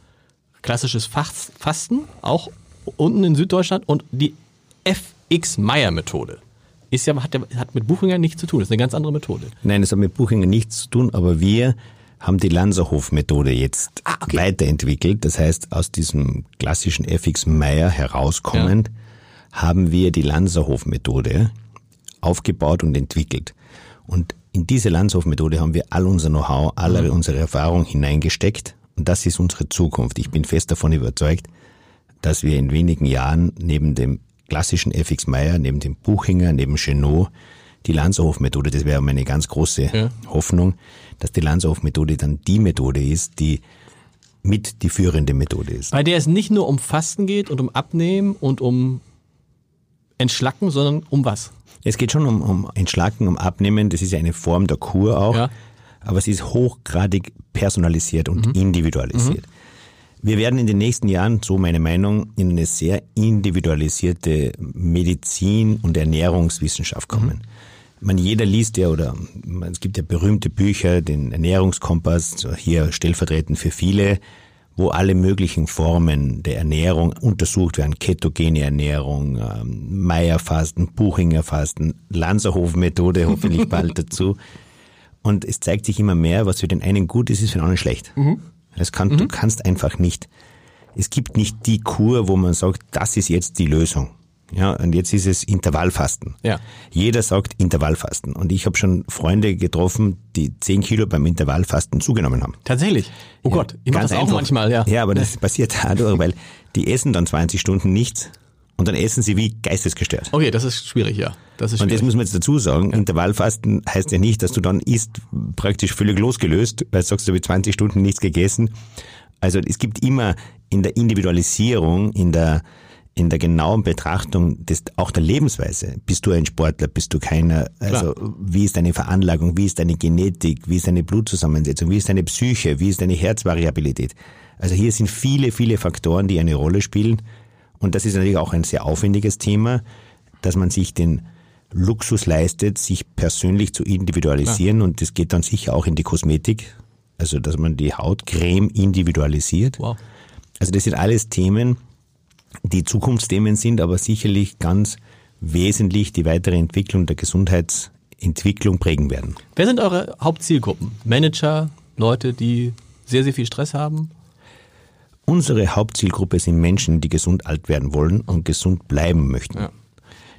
[SPEAKER 2] klassisches Fast Fasten, auch unten in Süddeutschland, und die FX Meyer Methode. Ist ja, hat, hat mit Buchinger nichts zu tun. Das ist eine ganz andere Methode.
[SPEAKER 3] Nein, das hat mit Buchinger nichts zu tun, aber wir haben die Lanzerhof-Methode jetzt
[SPEAKER 2] Ah, okay.
[SPEAKER 3] weiterentwickelt. Das heißt, aus diesem klassischen FX Meyer herauskommend haben wir die Lanzerhof-Methode aufgebaut und entwickelt. Und in diese Lanzerhof-Methode haben wir all unser Know-how, alle
[SPEAKER 2] Mhm.
[SPEAKER 3] unsere Erfahrung hineingesteckt. Und das ist unsere Zukunft. Ich bin fest davon überzeugt, dass wir in wenigen Jahren neben dem klassischen FX Meyer, neben dem Buchinger, neben Chenot, die Lanzerhof-Methode, das wäre meine ganz große
[SPEAKER 2] Ja.
[SPEAKER 3] Hoffnung, dass die Lanzerhof-Methode dann die Methode ist, die mit die führende Methode ist.
[SPEAKER 2] Bei der es nicht nur um Fasten geht und um Abnehmen und um Entschlacken, sondern um was?
[SPEAKER 3] Es geht schon um, um Entschlacken, um Abnehmen, das ist ja eine Form der Kur auch,
[SPEAKER 2] Ja.
[SPEAKER 3] aber es ist hochgradig personalisiert und individualisiert. Wir werden in den nächsten Jahren, so meine Meinung, in eine sehr individualisierte Medizin- und Ernährungswissenschaft kommen. Man, jeder liest ja oder es gibt ja berühmte Bücher, den Ernährungskompass, hier stellvertretend für viele, wo alle möglichen Formen der Ernährung untersucht werden. Ketogene Ernährung, ähm, Meierfasten, Buchingerfasten, Lanzerhof-Methode hoffentlich bald dazu. Und es zeigt sich immer mehr, was für den einen gut ist, ist für den anderen schlecht. Das kann, Du kannst einfach nicht, es gibt nicht die Kur, wo man sagt, das ist jetzt die Lösung. Ja, und jetzt ist es Intervallfasten.
[SPEAKER 2] Ja.
[SPEAKER 3] Jeder sagt Intervallfasten. Und ich habe schon Freunde getroffen, die 10 Kilo beim Intervallfasten zugenommen haben.
[SPEAKER 2] Tatsächlich. Oh Gott, ich mache das auch
[SPEAKER 3] einfach.
[SPEAKER 2] manchmal, ja.
[SPEAKER 3] Ja, aber das passiert dadurch, weil die essen dann 20 Stunden nichts und dann essen sie wie geistesgestört.
[SPEAKER 2] Okay, das ist schwierig, ja. Das ist
[SPEAKER 3] Und
[SPEAKER 2] schwierig.
[SPEAKER 3] das muss man jetzt dazu sagen, Intervallfasten heißt ja nicht, dass du dann isst, praktisch völlig losgelöst, weil du sagst, du habe 20 Stunden nichts gegessen. Also es gibt immer in der Individualisierung, in der, in der genauen Betrachtung des, auch der Lebensweise, bist du ein Sportler, bist du keiner, also wie ist deine Veranlagung, wie ist deine Genetik, wie ist deine Blutzusammensetzung, wie ist deine Psyche, wie ist deine Herzvariabilität. Also hier sind viele, viele Faktoren, die eine Rolle spielen. Und das ist natürlich auch ein sehr aufwendiges Thema, dass man sich den Luxus leistet, sich persönlich zu individualisieren. Und das geht dann sicher auch in die Kosmetik, also dass man die Hautcreme individualisiert.
[SPEAKER 2] Wow.
[SPEAKER 3] Also das sind alles Themen, die Zukunftsthemen sind, aber sicherlich ganz wesentlich die weitere Entwicklung der Gesundheitsentwicklung prägen werden.
[SPEAKER 2] Wer sind eure Hauptzielgruppen? Manager, Leute, die sehr, sehr viel Stress haben?
[SPEAKER 3] Unsere Hauptzielgruppe sind Menschen, die gesund alt werden wollen und gesund bleiben möchten.
[SPEAKER 2] Ja.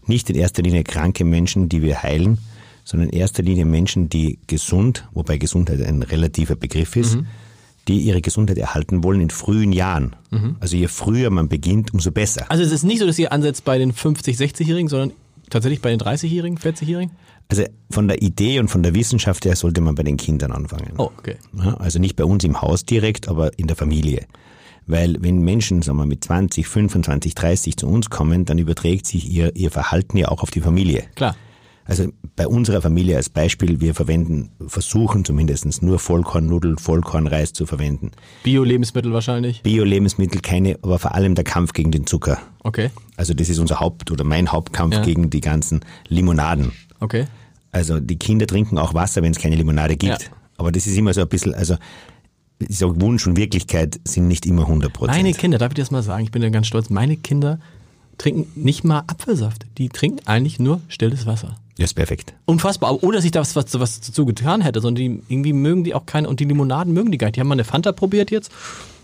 [SPEAKER 3] Nicht in erster Linie kranke Menschen, die wir heilen, sondern in erster Linie Menschen, die gesund, wobei Gesundheit ein relativer Begriff ist, die ihre Gesundheit erhalten wollen in frühen Jahren. Also je früher man beginnt, umso besser.
[SPEAKER 2] Also es ist nicht so, dass ihr ansetzt bei den 50-, 60-Jährigen, sondern tatsächlich bei den 30-Jährigen, 40-Jährigen?
[SPEAKER 3] Also von der Idee und von der Wissenschaft her sollte man bei den Kindern anfangen.
[SPEAKER 2] Oh, okay.
[SPEAKER 3] Also nicht bei uns im Haus direkt, aber in der Familie. Weil wenn Menschen sagen wir, mit 20, 25, 30 zu uns kommen, dann überträgt sich ihr, ihr Verhalten ja auch auf die Familie.
[SPEAKER 2] Klar.
[SPEAKER 3] Also bei unserer Familie als Beispiel, wir verwenden, versuchen zumindest nur Vollkornnudeln, Vollkornreis zu verwenden.
[SPEAKER 2] Bio-Lebensmittel wahrscheinlich.
[SPEAKER 3] Bio-Lebensmittel keine, aber vor allem der Kampf gegen den Zucker.
[SPEAKER 2] Okay.
[SPEAKER 3] Also das ist unser Haupt- oder mein Hauptkampf
[SPEAKER 2] Ja.
[SPEAKER 3] gegen die ganzen Limonaden.
[SPEAKER 2] Okay.
[SPEAKER 3] Also die Kinder trinken auch Wasser, wenn es keine Limonade gibt.
[SPEAKER 2] Ja.
[SPEAKER 3] Aber das ist immer so ein bisschen, also ich sag, Wunsch und Wirklichkeit sind nicht immer 100 Prozent.
[SPEAKER 2] Meine Kinder, darf ich das mal sagen? Ich bin ja ganz stolz. Meine Kinder trinken nicht mal Apfelsaft. Die trinken eigentlich nur stilles Wasser.
[SPEAKER 3] Das ist perfekt.
[SPEAKER 2] Unfassbar, ohne dass ich da was, was, was dazu getan hätte, sondern die, irgendwie mögen die auch keine, und die Limonaden mögen die gar nicht. Die haben mal eine Fanta probiert jetzt.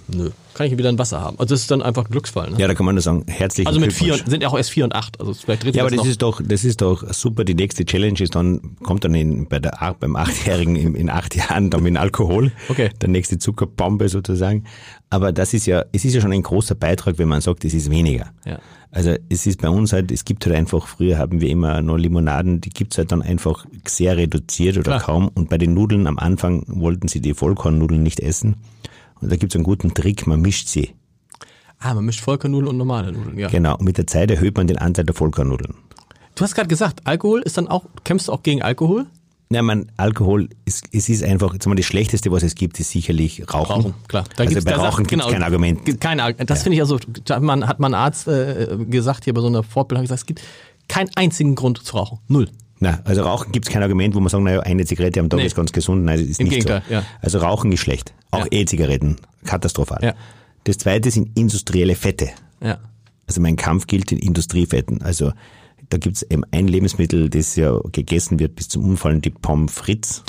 [SPEAKER 2] Nö. Kann ich wieder ein Wasser haben. Also das ist dann einfach ein Glücksfall. Ne?
[SPEAKER 3] Ja, da kann man nur sagen, herzlichen
[SPEAKER 2] also mit vier,
[SPEAKER 3] Glückwunsch.
[SPEAKER 2] sind ja auch erst vier und acht. Also vielleicht dreht
[SPEAKER 3] Ja, aber
[SPEAKER 2] das noch.
[SPEAKER 3] ist doch, das ist doch super. Die nächste Challenge ist dann, kommt dann in, bei der, beim Achtjährigen in, in acht Jahren dann mit Alkohol.
[SPEAKER 2] Okay.
[SPEAKER 3] Der nächste Zuckerbombe sozusagen. Aber das ist ja, es ist ja schon ein großer Beitrag, wenn man sagt, es ist weniger.
[SPEAKER 2] Ja.
[SPEAKER 3] Also es ist bei uns halt, es gibt halt einfach, früher haben wir immer nur Limonaden, die gibt's halt dann einfach sehr reduziert oder
[SPEAKER 2] Klar.
[SPEAKER 3] kaum. Und bei den Nudeln am Anfang wollten sie die Vollkornnudeln nicht essen. Und da gibt's einen guten Trick, man mischt sie.
[SPEAKER 2] Ah, man mischt Vollkornnudeln und normale Nudeln, ja.
[SPEAKER 3] Genau. Und mit der Zeit erhöht man den Anteil der Vollkornnudeln.
[SPEAKER 2] Du hast gerade gesagt, Alkohol ist dann auch, kämpfst du auch gegen Alkohol?
[SPEAKER 3] Ja, man, Alkohol, ist, es ist einfach, jetzt mal das Schlechteste, was es gibt, ist sicherlich Rauchen.
[SPEAKER 2] Rauchen, klar. Da
[SPEAKER 3] also bei Rauchen gibt es
[SPEAKER 2] genau,
[SPEAKER 3] kein Argument.
[SPEAKER 2] gibt Kein Argument. Das finde ich also, hat man, hat man Arzt äh, gesagt hier bei so einer Fortbildung, hat gesagt, es gibt keinen einzigen Grund zu rauchen. Null.
[SPEAKER 3] Na, also Rauchen gibt es kein Argument, wo man sagen, naja, eine Zigarette am Tag
[SPEAKER 2] Nee.
[SPEAKER 3] ist ganz gesund. Nein, ist
[SPEAKER 2] Im
[SPEAKER 3] nicht
[SPEAKER 2] Gegenteil,
[SPEAKER 3] so.
[SPEAKER 2] ja.
[SPEAKER 3] Also Rauchen ist schlecht. Auch
[SPEAKER 2] Ja.
[SPEAKER 3] E-Zigaretten, katastrophal.
[SPEAKER 2] Ja.
[SPEAKER 3] Das zweite sind industrielle Fette.
[SPEAKER 2] Ja.
[SPEAKER 3] Also mein Kampf gilt den Industriefetten. Also da gibt's eben ein Lebensmittel, das ja gegessen wird bis zum Umfallen, die Pommes frites.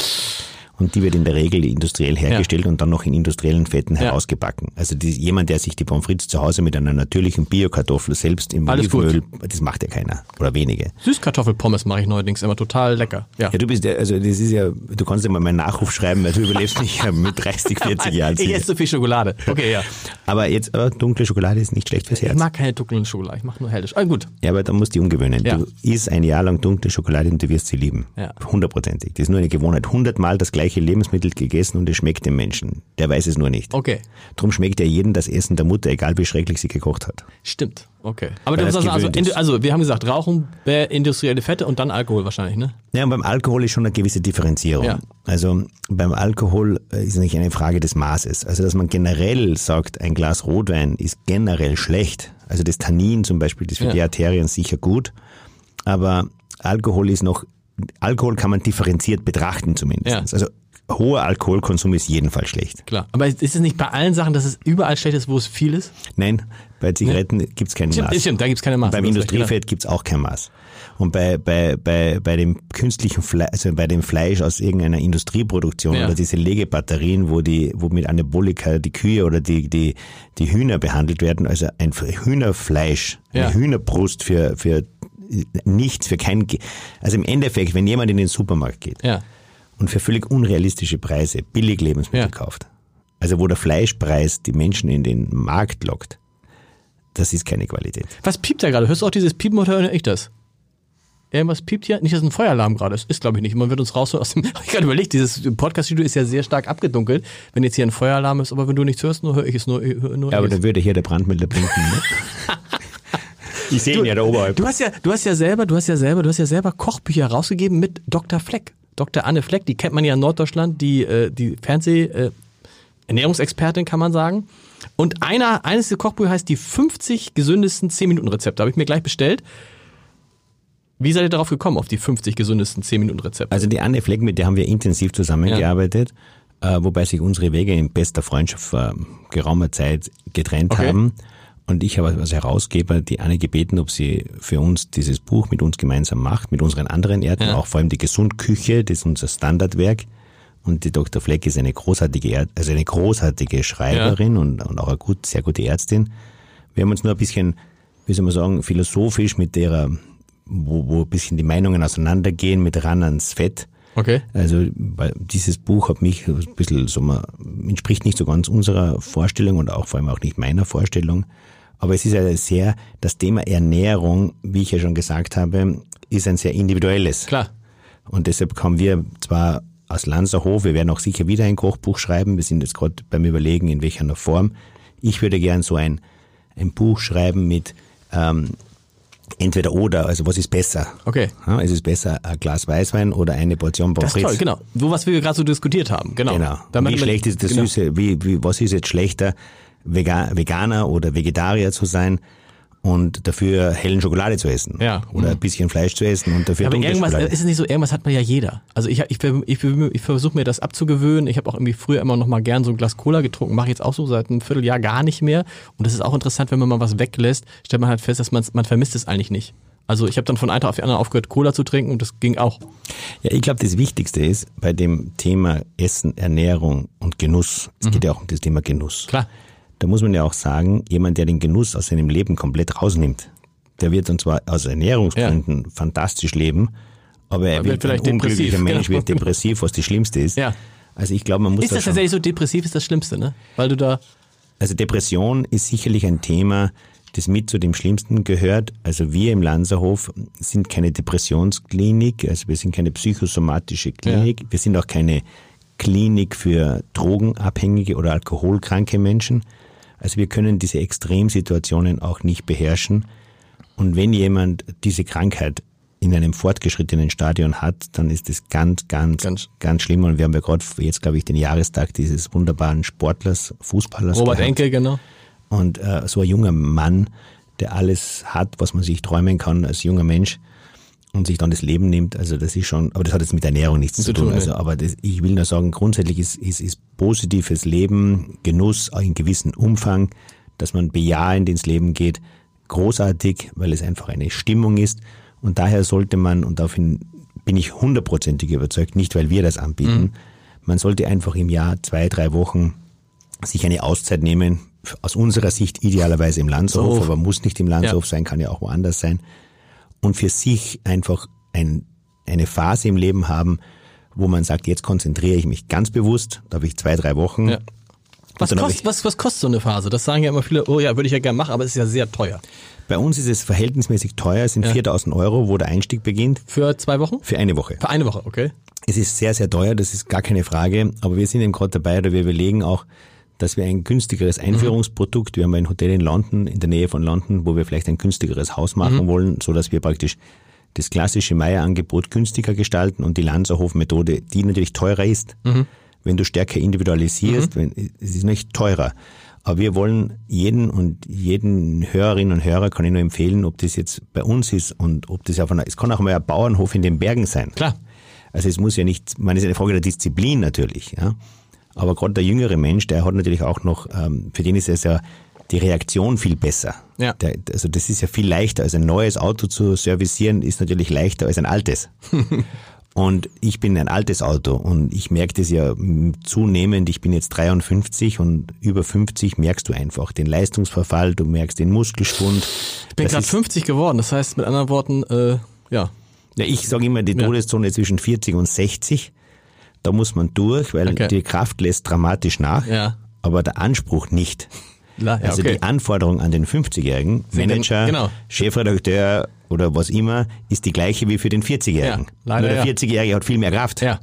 [SPEAKER 3] Und die wird in der Regel industriell hergestellt und dann noch in industriellen Fetten
[SPEAKER 2] Ja.
[SPEAKER 3] herausgebacken. Also die, jemand, der sich die Pommes frites zu Hause mit einer natürlichen Biokartoffel selbst im
[SPEAKER 2] Alles gut.
[SPEAKER 3] Olivenöl, das macht ja keiner. Oder wenige.
[SPEAKER 2] Süßkartoffelpommes mache ich neuerdings immer total lecker. Ja.
[SPEAKER 3] Ja, du bist ja, also das ist ja, du kannst ja mal meinen Nachruf schreiben, weil du überlebst nicht mit 30, 40 Jahren.
[SPEAKER 2] ich esse so viel Schokolade. Okay, ja.
[SPEAKER 3] Aber jetzt, äh, dunkle Schokolade ist nicht schlecht fürs
[SPEAKER 2] Ich
[SPEAKER 3] Herz.
[SPEAKER 2] mag keine dunklen Schokolade, ich mache nur helles. Ah, gut.
[SPEAKER 3] Ja, aber da musst du dich umgewöhnen.
[SPEAKER 2] Ja.
[SPEAKER 3] Du isst ein Jahr lang dunkle Schokolade und du wirst sie lieben.
[SPEAKER 2] Ja.
[SPEAKER 3] Hundertprozentig. Das ist nur eine Gewohnheit. Hundertmal das gleiche Lebensmittel gegessen und es schmeckt dem Menschen. Der weiß es nur nicht.
[SPEAKER 2] Okay.
[SPEAKER 3] Drum schmeckt ja jedem das Essen der Mutter, egal wie schrecklich sie gekocht hat.
[SPEAKER 2] Stimmt. Okay. Aber
[SPEAKER 3] das
[SPEAKER 2] also,
[SPEAKER 3] ist.
[SPEAKER 2] also, wir haben gesagt, Rauchen, industrielle Fette und dann Alkohol wahrscheinlich, ne?
[SPEAKER 3] Ja, und beim Alkohol ist schon eine gewisse Differenzierung.
[SPEAKER 2] Ja.
[SPEAKER 3] Also beim Alkohol äh, ist nicht eine Frage des Maßes. Also dass man generell sagt, ein Glas Rotwein ist generell schlecht. Also das Tannin zum Beispiel, das ist für
[SPEAKER 2] Ja.
[SPEAKER 3] die Arterien sicher gut. Aber Alkohol ist noch, Alkohol kann man differenziert betrachten zumindest.
[SPEAKER 2] Ja.
[SPEAKER 3] Also hoher Alkoholkonsum ist jedenfalls schlecht.
[SPEAKER 2] Klar. Aber ist es nicht bei allen Sachen, dass es überall schlecht ist, wo es viel ist?
[SPEAKER 3] Nein, bei Zigaretten gibt's kein
[SPEAKER 2] Stimmt,
[SPEAKER 3] Maß.
[SPEAKER 2] stimmt, da gibt's keine Maß.
[SPEAKER 3] Beim Industriefett gibt's auch kein Maß. Und bei, bei, bei, bei dem künstlichen Fleisch, also bei dem Fleisch aus irgendeiner Industrieproduktion
[SPEAKER 2] Ja.
[SPEAKER 3] oder diese Legebatterien, wo die, wo mit Anabolika die Kühe oder die, die, die Hühner behandelt werden, also ein Hühnerfleisch,
[SPEAKER 2] Ja.
[SPEAKER 3] eine Hühnerbrust für, für nichts, für kein, also im Endeffekt, wenn jemand in den Supermarkt geht
[SPEAKER 2] Ja.
[SPEAKER 3] und für völlig unrealistische Preise billig Lebensmittel
[SPEAKER 2] Ja.
[SPEAKER 3] kauft, also wo der Fleischpreis die Menschen in den Markt lockt, das ist keine Qualität.
[SPEAKER 2] Was piept da gerade? Hörst du auch dieses Piepen oder höre ich das? Irgendwas piept hier? Nicht, dass ein Feueralarm gerade ist. Ist, glaube ich, nicht. Man wird uns rausholen aus dem. Ich habe gerade überlegt, dieses Podcast-Studio ist ja sehr stark abgedunkelt, wenn jetzt hier ein Feueralarm ist, aber wenn du nichts hörst, nur höre ich es nur. Hör, nur
[SPEAKER 3] Ja, aber
[SPEAKER 2] ich es.
[SPEAKER 3] da würde hier der Brandmelder blinken. Ne? ich sehe ihn ja da oberhalb.
[SPEAKER 2] Du hast ja, du hast ja selber, du hast ja selber, du hast ja selber Kochbücher rausgegeben mit Dr. Fleck. Dr. Anne Fleck, die kennt man ja in Norddeutschland, die, äh, die Fernseh, äh, Ernährungsexpertin, kann man sagen. Und einer, eines der Kochbücher heißt die 50 gesündesten 10-Minuten-Rezepte. Habe ich mir gleich bestellt. Wie seid ihr darauf gekommen, auf die 50 gesündesten 10-Minuten-Rezepte?
[SPEAKER 3] Also die Anne Fleck, mit der haben wir intensiv zusammengearbeitet, äh, wobei sich unsere Wege in bester Freundschaft vor geraumer Zeit getrennt
[SPEAKER 2] Okay.
[SPEAKER 3] haben. Und ich habe als Herausgeber die Anne gebeten, ob sie für uns dieses Buch mit uns gemeinsam macht, mit unseren anderen Ärzten,
[SPEAKER 2] Ja.
[SPEAKER 3] auch vor allem die Gesundküche, das ist unser Standardwerk. Und die Dr. Fleck ist eine großartige, Är- also eine großartige Schreiberin und, und auch eine gut, sehr gute Ärztin. Wir haben uns nur ein bisschen, wie soll man sagen, philosophisch mit derer, wo, wo ein bisschen die Meinungen auseinandergehen, mit ran ans Fett.
[SPEAKER 2] okay.
[SPEAKER 3] Also weil dieses Buch hat mich ein bisschen so mal, entspricht nicht so ganz unserer Vorstellung und auch vor allem auch nicht meiner Vorstellung. Aber es ist ja sehr, das Thema Ernährung, wie ich ja schon gesagt habe, ist ein sehr individuelles.
[SPEAKER 2] Klar.
[SPEAKER 3] Und deshalb haben wir zwar aus Lanzerhof, wir werden auch sicher wieder ein Kochbuch schreiben, wir sind jetzt gerade beim Überlegen, in welcher Form. Ich würde gern so ein, ein Buch schreiben mit ähm, entweder oder, also was ist besser?
[SPEAKER 2] Okay.
[SPEAKER 3] Ja, ist es besser ein Glas Weißwein oder eine Portion Pommes
[SPEAKER 2] Das ist toll,
[SPEAKER 3] frites?
[SPEAKER 2] genau. So was wir gerade so diskutiert haben. Genau.
[SPEAKER 3] Genau.
[SPEAKER 2] Damit
[SPEAKER 3] wie schlecht ist das
[SPEAKER 2] genau.
[SPEAKER 3] Süße? Wie, wie, was ist jetzt schlechter, Veganer oder Vegetarier zu sein und dafür hellen Schokolade zu essen?
[SPEAKER 2] Ja.
[SPEAKER 3] Oder
[SPEAKER 2] Mhm.
[SPEAKER 3] ein bisschen Fleisch zu essen und dafür
[SPEAKER 2] Ja, aber irgendwas,
[SPEAKER 3] Schokolade.
[SPEAKER 2] ist es nicht so, irgendwas hat man ja jeder. Also ich, ich, ich, ich versuche mir das abzugewöhnen. Ich habe auch irgendwie früher immer noch mal gern so ein Glas Cola getrunken, mache jetzt auch so seit einem Vierteljahr gar nicht mehr. Und das ist auch interessant, wenn man mal was weglässt, stellt man halt fest, dass man man vermisst es eigentlich nicht. Also ich habe dann von einem Tag auf den anderen aufgehört, Cola zu trinken und das ging auch.
[SPEAKER 3] Ja, ich glaube, das Wichtigste ist bei dem Thema Essen, Ernährung und Genuss, es geht ja auch um das Thema Genuss.
[SPEAKER 2] Mhm. Klar.
[SPEAKER 3] Da muss man ja auch sagen, jemand, der den Genuss aus seinem Leben komplett rausnimmt, der wird und zwar aus Ernährungsgründen fantastisch leben, aber er
[SPEAKER 2] wird
[SPEAKER 3] wird
[SPEAKER 2] vielleicht
[SPEAKER 3] ein unglücklicher
[SPEAKER 2] depressiv,
[SPEAKER 3] Mensch,
[SPEAKER 2] genau.
[SPEAKER 3] wird depressiv, was das Schlimmste ist.
[SPEAKER 2] Ja.
[SPEAKER 3] Also ich glaube, man muss
[SPEAKER 2] Ist
[SPEAKER 3] da
[SPEAKER 2] das
[SPEAKER 3] schon,
[SPEAKER 2] tatsächlich so depressiv, ist das Schlimmste, ne? Weil du da,
[SPEAKER 3] also Depression ist sicherlich ein Thema, das mit zu dem Schlimmsten gehört. Also wir im Lanzerhof sind keine Depressionsklinik, also wir sind keine psychosomatische Klinik, wir sind auch keine Klinik für drogenabhängige oder alkoholkranke Menschen. Also wir können diese Extremsituationen auch nicht beherrschen. Und wenn jemand diese Krankheit in einem fortgeschrittenen Stadion hat, dann ist das ganz, ganz,
[SPEAKER 2] Ganz-
[SPEAKER 3] ganz, schlimm. Und wir haben ja gerade jetzt, glaube ich, den Jahrestag dieses wunderbaren Sportlers, Fußballers.
[SPEAKER 2] Robert
[SPEAKER 3] gehabt.
[SPEAKER 2] Enke, genau.
[SPEAKER 3] Und äh, so ein junger Mann, der alles hat, was man sich träumen kann als junger Mensch und sich dann das Leben nimmt, also das ist schon, aber das hat jetzt mit Ernährung nichts zu,
[SPEAKER 2] Zu
[SPEAKER 3] tun.
[SPEAKER 2] tun,
[SPEAKER 3] Also, aber das, ich will nur sagen, grundsätzlich ist, ist, ist positives Leben, Genuss auch in gewissem Umfang, dass man bejahend ins Leben geht, großartig, weil es einfach eine Stimmung ist. Und daher sollte man, und daraufhin bin ich hundertprozentig überzeugt, nicht weil wir das anbieten,
[SPEAKER 2] Mhm.
[SPEAKER 3] man sollte einfach im Jahr zwei, drei Wochen sich eine Auszeit nehmen, aus unserer Sicht idealerweise im Landshof,
[SPEAKER 2] So.
[SPEAKER 3] aber muss nicht im Landshof
[SPEAKER 2] Ja.
[SPEAKER 3] sein, kann ja auch woanders sein. Und für sich einfach ein, eine Phase im Leben haben, wo man sagt, jetzt konzentriere ich mich ganz bewusst, da habe ich zwei, drei Wochen.
[SPEAKER 2] Ja. Was, kost, was, was kostet so eine Phase? Das sagen ja immer viele, oh ja, würde ich ja gerne machen, aber es ist ja sehr teuer.
[SPEAKER 3] Bei uns ist es verhältnismäßig teuer, es sind
[SPEAKER 2] Ja.
[SPEAKER 3] 4000 Euro, wo der Einstieg beginnt,
[SPEAKER 2] Für zwei Wochen?
[SPEAKER 3] für eine Woche.
[SPEAKER 2] Für eine Woche, okay.
[SPEAKER 3] Es ist sehr, sehr teuer, das ist gar keine Frage, aber wir sind eben gerade dabei, oder wir überlegen auch, dass wir ein günstigeres Einführungsprodukt, wir haben ein Hotel in London, in der Nähe von London, wo wir vielleicht ein günstigeres Haus machen wollen, so dass wir praktisch das klassische Meier-Angebot günstiger gestalten und die Lanzerhof-Methode, die natürlich teurer ist, wenn du stärker individualisierst, wenn, es ist nicht teurer. Aber wir wollen jeden und jeden Hörerinnen und Hörer kann ich nur empfehlen, ob das jetzt bei uns ist und ob das auf einer, es kann auch mal ein Bauernhof in den Bergen sein.
[SPEAKER 2] Klar.
[SPEAKER 3] Also es muss ja nicht, man ist eine Frage der Disziplin natürlich, ja. Aber gerade der jüngere Mensch, der hat natürlich auch noch, ähm, für den ist es ja die Reaktion viel besser.
[SPEAKER 2] Ja.
[SPEAKER 3] Der, also das ist ja viel leichter. Also ein neues Auto zu servicieren ist natürlich leichter als ein altes. und ich bin ein altes Auto und ich merke das ja zunehmend. Ich bin jetzt 53 und über 50 merkst du einfach den Leistungsverfall, du merkst den Muskelschwund.
[SPEAKER 2] Ich bin gerade
[SPEAKER 3] ist-
[SPEAKER 2] 50 geworden, das heißt mit anderen Worten, äh, ja.
[SPEAKER 3] Ja, ich sage immer, die
[SPEAKER 2] Ja.
[SPEAKER 3] Todeszone zwischen 40 und 60, da muss man durch, weil
[SPEAKER 2] Okay.
[SPEAKER 3] die Kraft lässt dramatisch nach,
[SPEAKER 2] Ja.
[SPEAKER 3] aber der Anspruch nicht.
[SPEAKER 2] La, ja
[SPEAKER 3] Also
[SPEAKER 2] okay.
[SPEAKER 3] die Anforderung an den 50-Jährigen,
[SPEAKER 2] Sind
[SPEAKER 3] Manager,
[SPEAKER 2] denn- genau.
[SPEAKER 3] Chefredakteur oder was immer, ist die gleiche wie für den 40-Jährigen.
[SPEAKER 2] Ja,
[SPEAKER 3] Nur der
[SPEAKER 2] ja.
[SPEAKER 3] 40-Jährige hat viel mehr Kraft.
[SPEAKER 2] ja.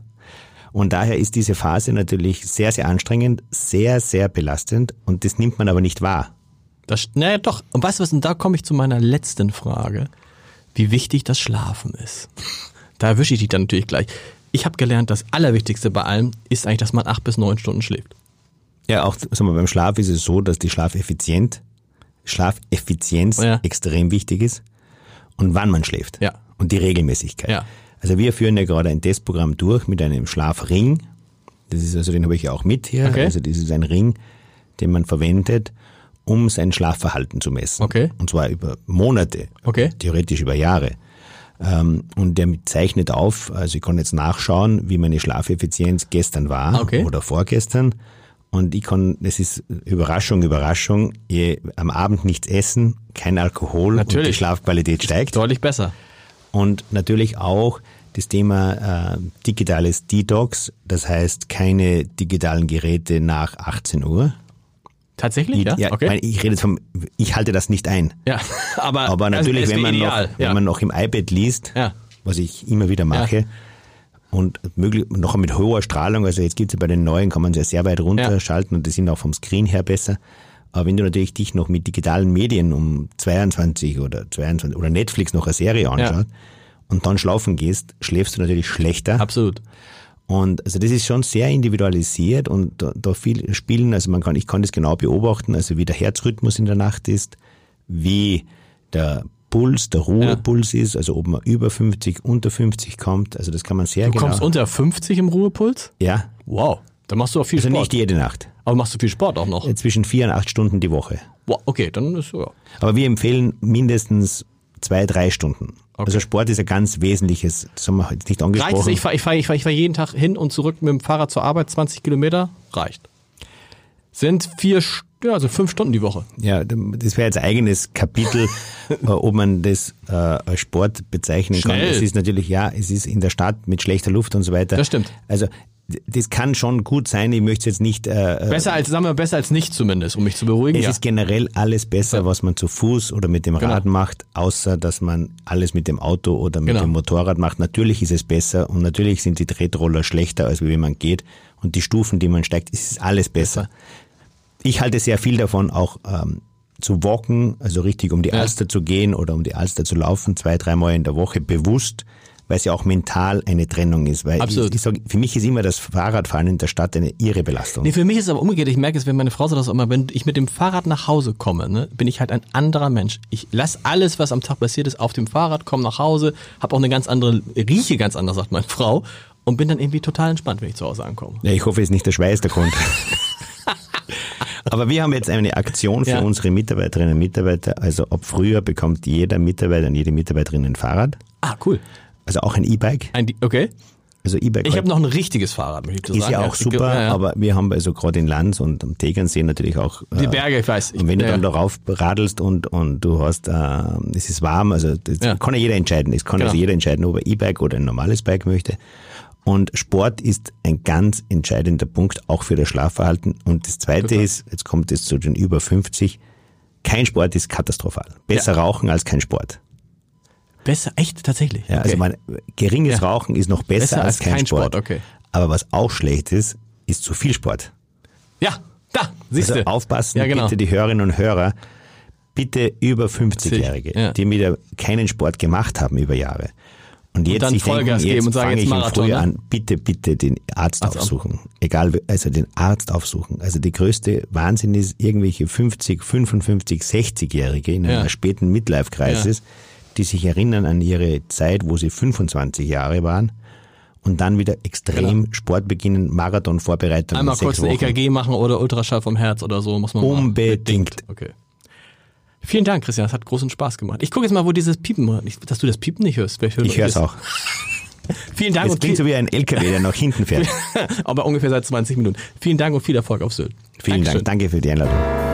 [SPEAKER 3] Und daher ist diese Phase natürlich sehr, sehr anstrengend, sehr, sehr belastend und das nimmt man aber nicht wahr.
[SPEAKER 2] Das, naja, doch. Und weißt du was? Und da komme ich zu meiner letzten Frage. Wie wichtig das Schlafen ist. Da erwische ich dich dann natürlich gleich. Ich habe gelernt, das Allerwichtigste bei allem ist eigentlich, dass man acht bis neun Stunden schläft.
[SPEAKER 3] Ja, auch sagen wir, beim Schlaf ist es so, dass die Schlafeffizient, Schlafeffizienz
[SPEAKER 2] Ja.
[SPEAKER 3] extrem wichtig ist und wann man schläft.
[SPEAKER 2] Ja.
[SPEAKER 3] Und die Regelmäßigkeit.
[SPEAKER 2] Ja.
[SPEAKER 3] Also wir führen ja gerade ein Testprogramm durch mit einem Schlafring. Das ist also, den habe ich ja auch mit hier.
[SPEAKER 2] Okay.
[SPEAKER 3] Also das ist ein Ring, den man verwendet, um sein Schlafverhalten zu messen.
[SPEAKER 2] Okay.
[SPEAKER 3] Und zwar über Monate.
[SPEAKER 2] Okay.
[SPEAKER 3] Theoretisch über Jahre. Ähm, und der zeichnet auf, also ich kann jetzt nachschauen, wie meine Schlafeffizienz gestern war
[SPEAKER 2] Okay.
[SPEAKER 3] oder vorgestern. Und ich kann, es ist Überraschung, Überraschung, je, am Abend nichts essen, kein Alkohol und die
[SPEAKER 2] Natürlich.
[SPEAKER 3] Schlafqualität steigt.
[SPEAKER 2] Deutlich besser.
[SPEAKER 3] Und natürlich auch das Thema äh, digitales Detox, das heißt keine digitalen Geräte nach 18 Uhr.
[SPEAKER 2] Tatsächlich?
[SPEAKER 3] Ich,
[SPEAKER 2] Ja,
[SPEAKER 3] ja,
[SPEAKER 2] okay.
[SPEAKER 3] ich, rede jetzt vom, ich halte das nicht ein.
[SPEAKER 2] ja. aber,
[SPEAKER 3] Aber natürlich,
[SPEAKER 2] es
[SPEAKER 3] wenn, man
[SPEAKER 2] ideal.
[SPEAKER 3] noch,
[SPEAKER 2] ja.
[SPEAKER 3] wenn man noch im iPad liest,
[SPEAKER 2] Ja.
[SPEAKER 3] was ich immer wieder mache, und möglich, noch mit hoher Strahlung, also jetzt gibt's ja bei den neuen, kann man sie ja sehr weit runterschalten und die sind auch vom Screen her besser. Aber wenn du natürlich dich noch mit digitalen Medien um 22 oder 22 oder Netflix noch eine Serie anschaust und dann schlafen gehst, schläfst du natürlich schlechter.
[SPEAKER 2] Absolut.
[SPEAKER 3] Und also das ist schon sehr individualisiert und da, da viel spielen, also man kann, ich kann das genau beobachten, also wie der Herzrhythmus in der Nacht ist, wie der Puls, der Ruhepuls ist, also ob man über 50, unter 50 kommt, also das kann man sehr
[SPEAKER 2] Du
[SPEAKER 3] genau.
[SPEAKER 2] kommst unter 50 im Ruhepuls?
[SPEAKER 3] ja,
[SPEAKER 2] Wow. Dann machst du auch viel
[SPEAKER 3] also
[SPEAKER 2] Sport.
[SPEAKER 3] nicht jede Nacht.
[SPEAKER 2] aber machst du viel Sport auch noch?
[SPEAKER 3] Äh, Zwischen vier und acht Stunden die Woche.
[SPEAKER 2] Wow, okay, dann ist ja.
[SPEAKER 3] Aber wir empfehlen mindestens zwei, drei Stunden.
[SPEAKER 2] Okay.
[SPEAKER 3] Also Sport ist ein ganz wesentliches, das haben wir jetzt nicht
[SPEAKER 2] Reicht es?
[SPEAKER 3] angesprochen.
[SPEAKER 2] Ich fahre ich fahr, ich fahr, ich fahr jeden Tag hin und zurück mit dem Fahrrad zur Arbeit, 20 Kilometer, reicht. Sind vier, ja, also fünf Stunden die Woche.
[SPEAKER 3] Ja, das wäre jetzt ein eigenes Kapitel, äh, ob man das äh, als Sport bezeichnen kann.
[SPEAKER 2] Schnell.
[SPEAKER 3] Es ist natürlich, ja, es ist in der Stadt mit schlechter Luft und so weiter.
[SPEAKER 2] Das stimmt.
[SPEAKER 3] Also das kann schon gut sein. Ich möchte es jetzt nicht. Äh,
[SPEAKER 2] Besser als, sagen wir, besser als nicht zumindest, um mich zu beruhigen.
[SPEAKER 3] es
[SPEAKER 2] ja.
[SPEAKER 3] ist generell alles besser, was man zu Fuß oder mit dem
[SPEAKER 2] Genau.
[SPEAKER 3] Rad macht, außer dass man alles mit dem Auto oder mit
[SPEAKER 2] Genau.
[SPEAKER 3] dem Motorrad macht. Natürlich ist es besser und natürlich sind die Tretroller schlechter, als wenn man geht. Und die Stufen, die man steigt, ist alles besser. Ich halte sehr viel davon, auch ähm, zu walken, also richtig um die
[SPEAKER 2] Ja.
[SPEAKER 3] Alster zu gehen oder um die Alster zu laufen, zwei, dreimal in der Woche bewusst, weil es ja auch mental eine Trennung ist. Weil
[SPEAKER 2] Absolut.
[SPEAKER 3] Ich, ich sag, für mich ist immer das Fahrradfahren in der Stadt eine irre Belastung.
[SPEAKER 2] Nee, für mich ist es aber umgekehrt. Ich merke es, wenn meine Frau sagt das immer, wenn ich mit dem Fahrrad nach Hause komme, ne, bin ich halt ein anderer Mensch. Ich lasse alles, was am Tag passiert ist, auf dem Fahrrad, komme nach Hause, habe auch eine ganz andere, rieche ganz anders, sagt meine Frau, und bin dann irgendwie total entspannt, wenn ich zu Hause ankomme.
[SPEAKER 3] Ja, ich hoffe, es ist nicht der Schweiß der Grund. Aber wir haben jetzt eine Aktion für
[SPEAKER 2] Ja.
[SPEAKER 3] unsere Mitarbeiterinnen und Mitarbeiter. Also ab früher bekommt jeder Mitarbeiter und jede Mitarbeiterin ein Fahrrad.
[SPEAKER 2] Ah, cool.
[SPEAKER 3] Also auch ein E-Bike.
[SPEAKER 2] Ein, okay.
[SPEAKER 3] Also E-Bike
[SPEAKER 2] Ich habe noch ein richtiges Fahrrad, möchte ich
[SPEAKER 3] ist
[SPEAKER 2] sagen.
[SPEAKER 3] ja auch super,
[SPEAKER 2] ja, ja.
[SPEAKER 3] aber wir haben also gerade in Lanz und am Tegernsee natürlich auch
[SPEAKER 2] Die
[SPEAKER 3] äh,
[SPEAKER 2] Berge, ich weiß. Ich,
[SPEAKER 3] und wenn du
[SPEAKER 2] ja,
[SPEAKER 3] dann darauf radelst und, und du hast, äh, es ist warm, also das kann ja jeder entscheiden. Es kann
[SPEAKER 2] Genau.
[SPEAKER 3] also jeder entscheiden, ob er E-Bike oder ein normales Bike möchte. Und Sport ist ein ganz entscheidender Punkt, auch für das Schlafverhalten. Und das Zweite
[SPEAKER 2] Total.
[SPEAKER 3] ist, jetzt kommt es zu den über 50, kein Sport ist katastrophal. Besser rauchen als kein Sport.
[SPEAKER 2] Besser, echt, tatsächlich.
[SPEAKER 3] Ja, also
[SPEAKER 2] Okay.
[SPEAKER 3] man, geringes
[SPEAKER 2] Ja.
[SPEAKER 3] Rauchen ist noch besser, als, kein, Sport.
[SPEAKER 2] okay.
[SPEAKER 3] Aber was auch schlecht ist, ist zu viel Sport.
[SPEAKER 2] Ja, da, siehst
[SPEAKER 3] Also
[SPEAKER 2] du.
[SPEAKER 3] aufpassen,
[SPEAKER 2] Ja, genau.
[SPEAKER 3] bitte die Hörerinnen und Hörer, bitte über 50-Jährige,
[SPEAKER 2] Ja.
[SPEAKER 3] die wieder keinen Sport gemacht haben über Jahre. Und jetzt
[SPEAKER 2] dann
[SPEAKER 3] sich denken,
[SPEAKER 2] Vollgas geben
[SPEAKER 3] jetzt
[SPEAKER 2] und sagen,
[SPEAKER 3] fange
[SPEAKER 2] jetzt
[SPEAKER 3] ich im
[SPEAKER 2] Marathon,
[SPEAKER 3] Frühjahr
[SPEAKER 2] ne?
[SPEAKER 3] an, bitte, bitte den Arzt
[SPEAKER 2] Arzt
[SPEAKER 3] aufsuchen. Egal, also den Arzt aufsuchen. Also die größte Wahnsinn ist irgendwelche 50, 55, 60-Jährige in
[SPEAKER 2] Ja.
[SPEAKER 3] einer späten Midlife-Crisis, die sich erinnern an ihre Zeit, wo sie 25 Jahre waren und dann wieder extrem Sport beginnen, Marathon vorbereiten.
[SPEAKER 2] Genau. Einmal kurz ein EKG machen oder Ultraschall vom Herz oder so muss man.
[SPEAKER 3] Unbedingt.
[SPEAKER 2] Okay. Vielen Dank, Christian. Das hat großen Spaß gemacht. Ich gucke jetzt mal, wo dieses Piepen, dass du das Piepen nicht hörst. Vielleicht hört
[SPEAKER 3] Ich höre es
[SPEAKER 2] das.
[SPEAKER 3] auch.
[SPEAKER 2] Vielen Dank
[SPEAKER 3] Es
[SPEAKER 2] und
[SPEAKER 3] klingt so wie ein LKW, der nach hinten fährt.
[SPEAKER 2] aber ungefähr seit 20 Minuten. Vielen Dank und viel Erfolg auf Sylt.
[SPEAKER 3] Vielen
[SPEAKER 2] Dankeschön.
[SPEAKER 3] Dank. Danke für die Einladung.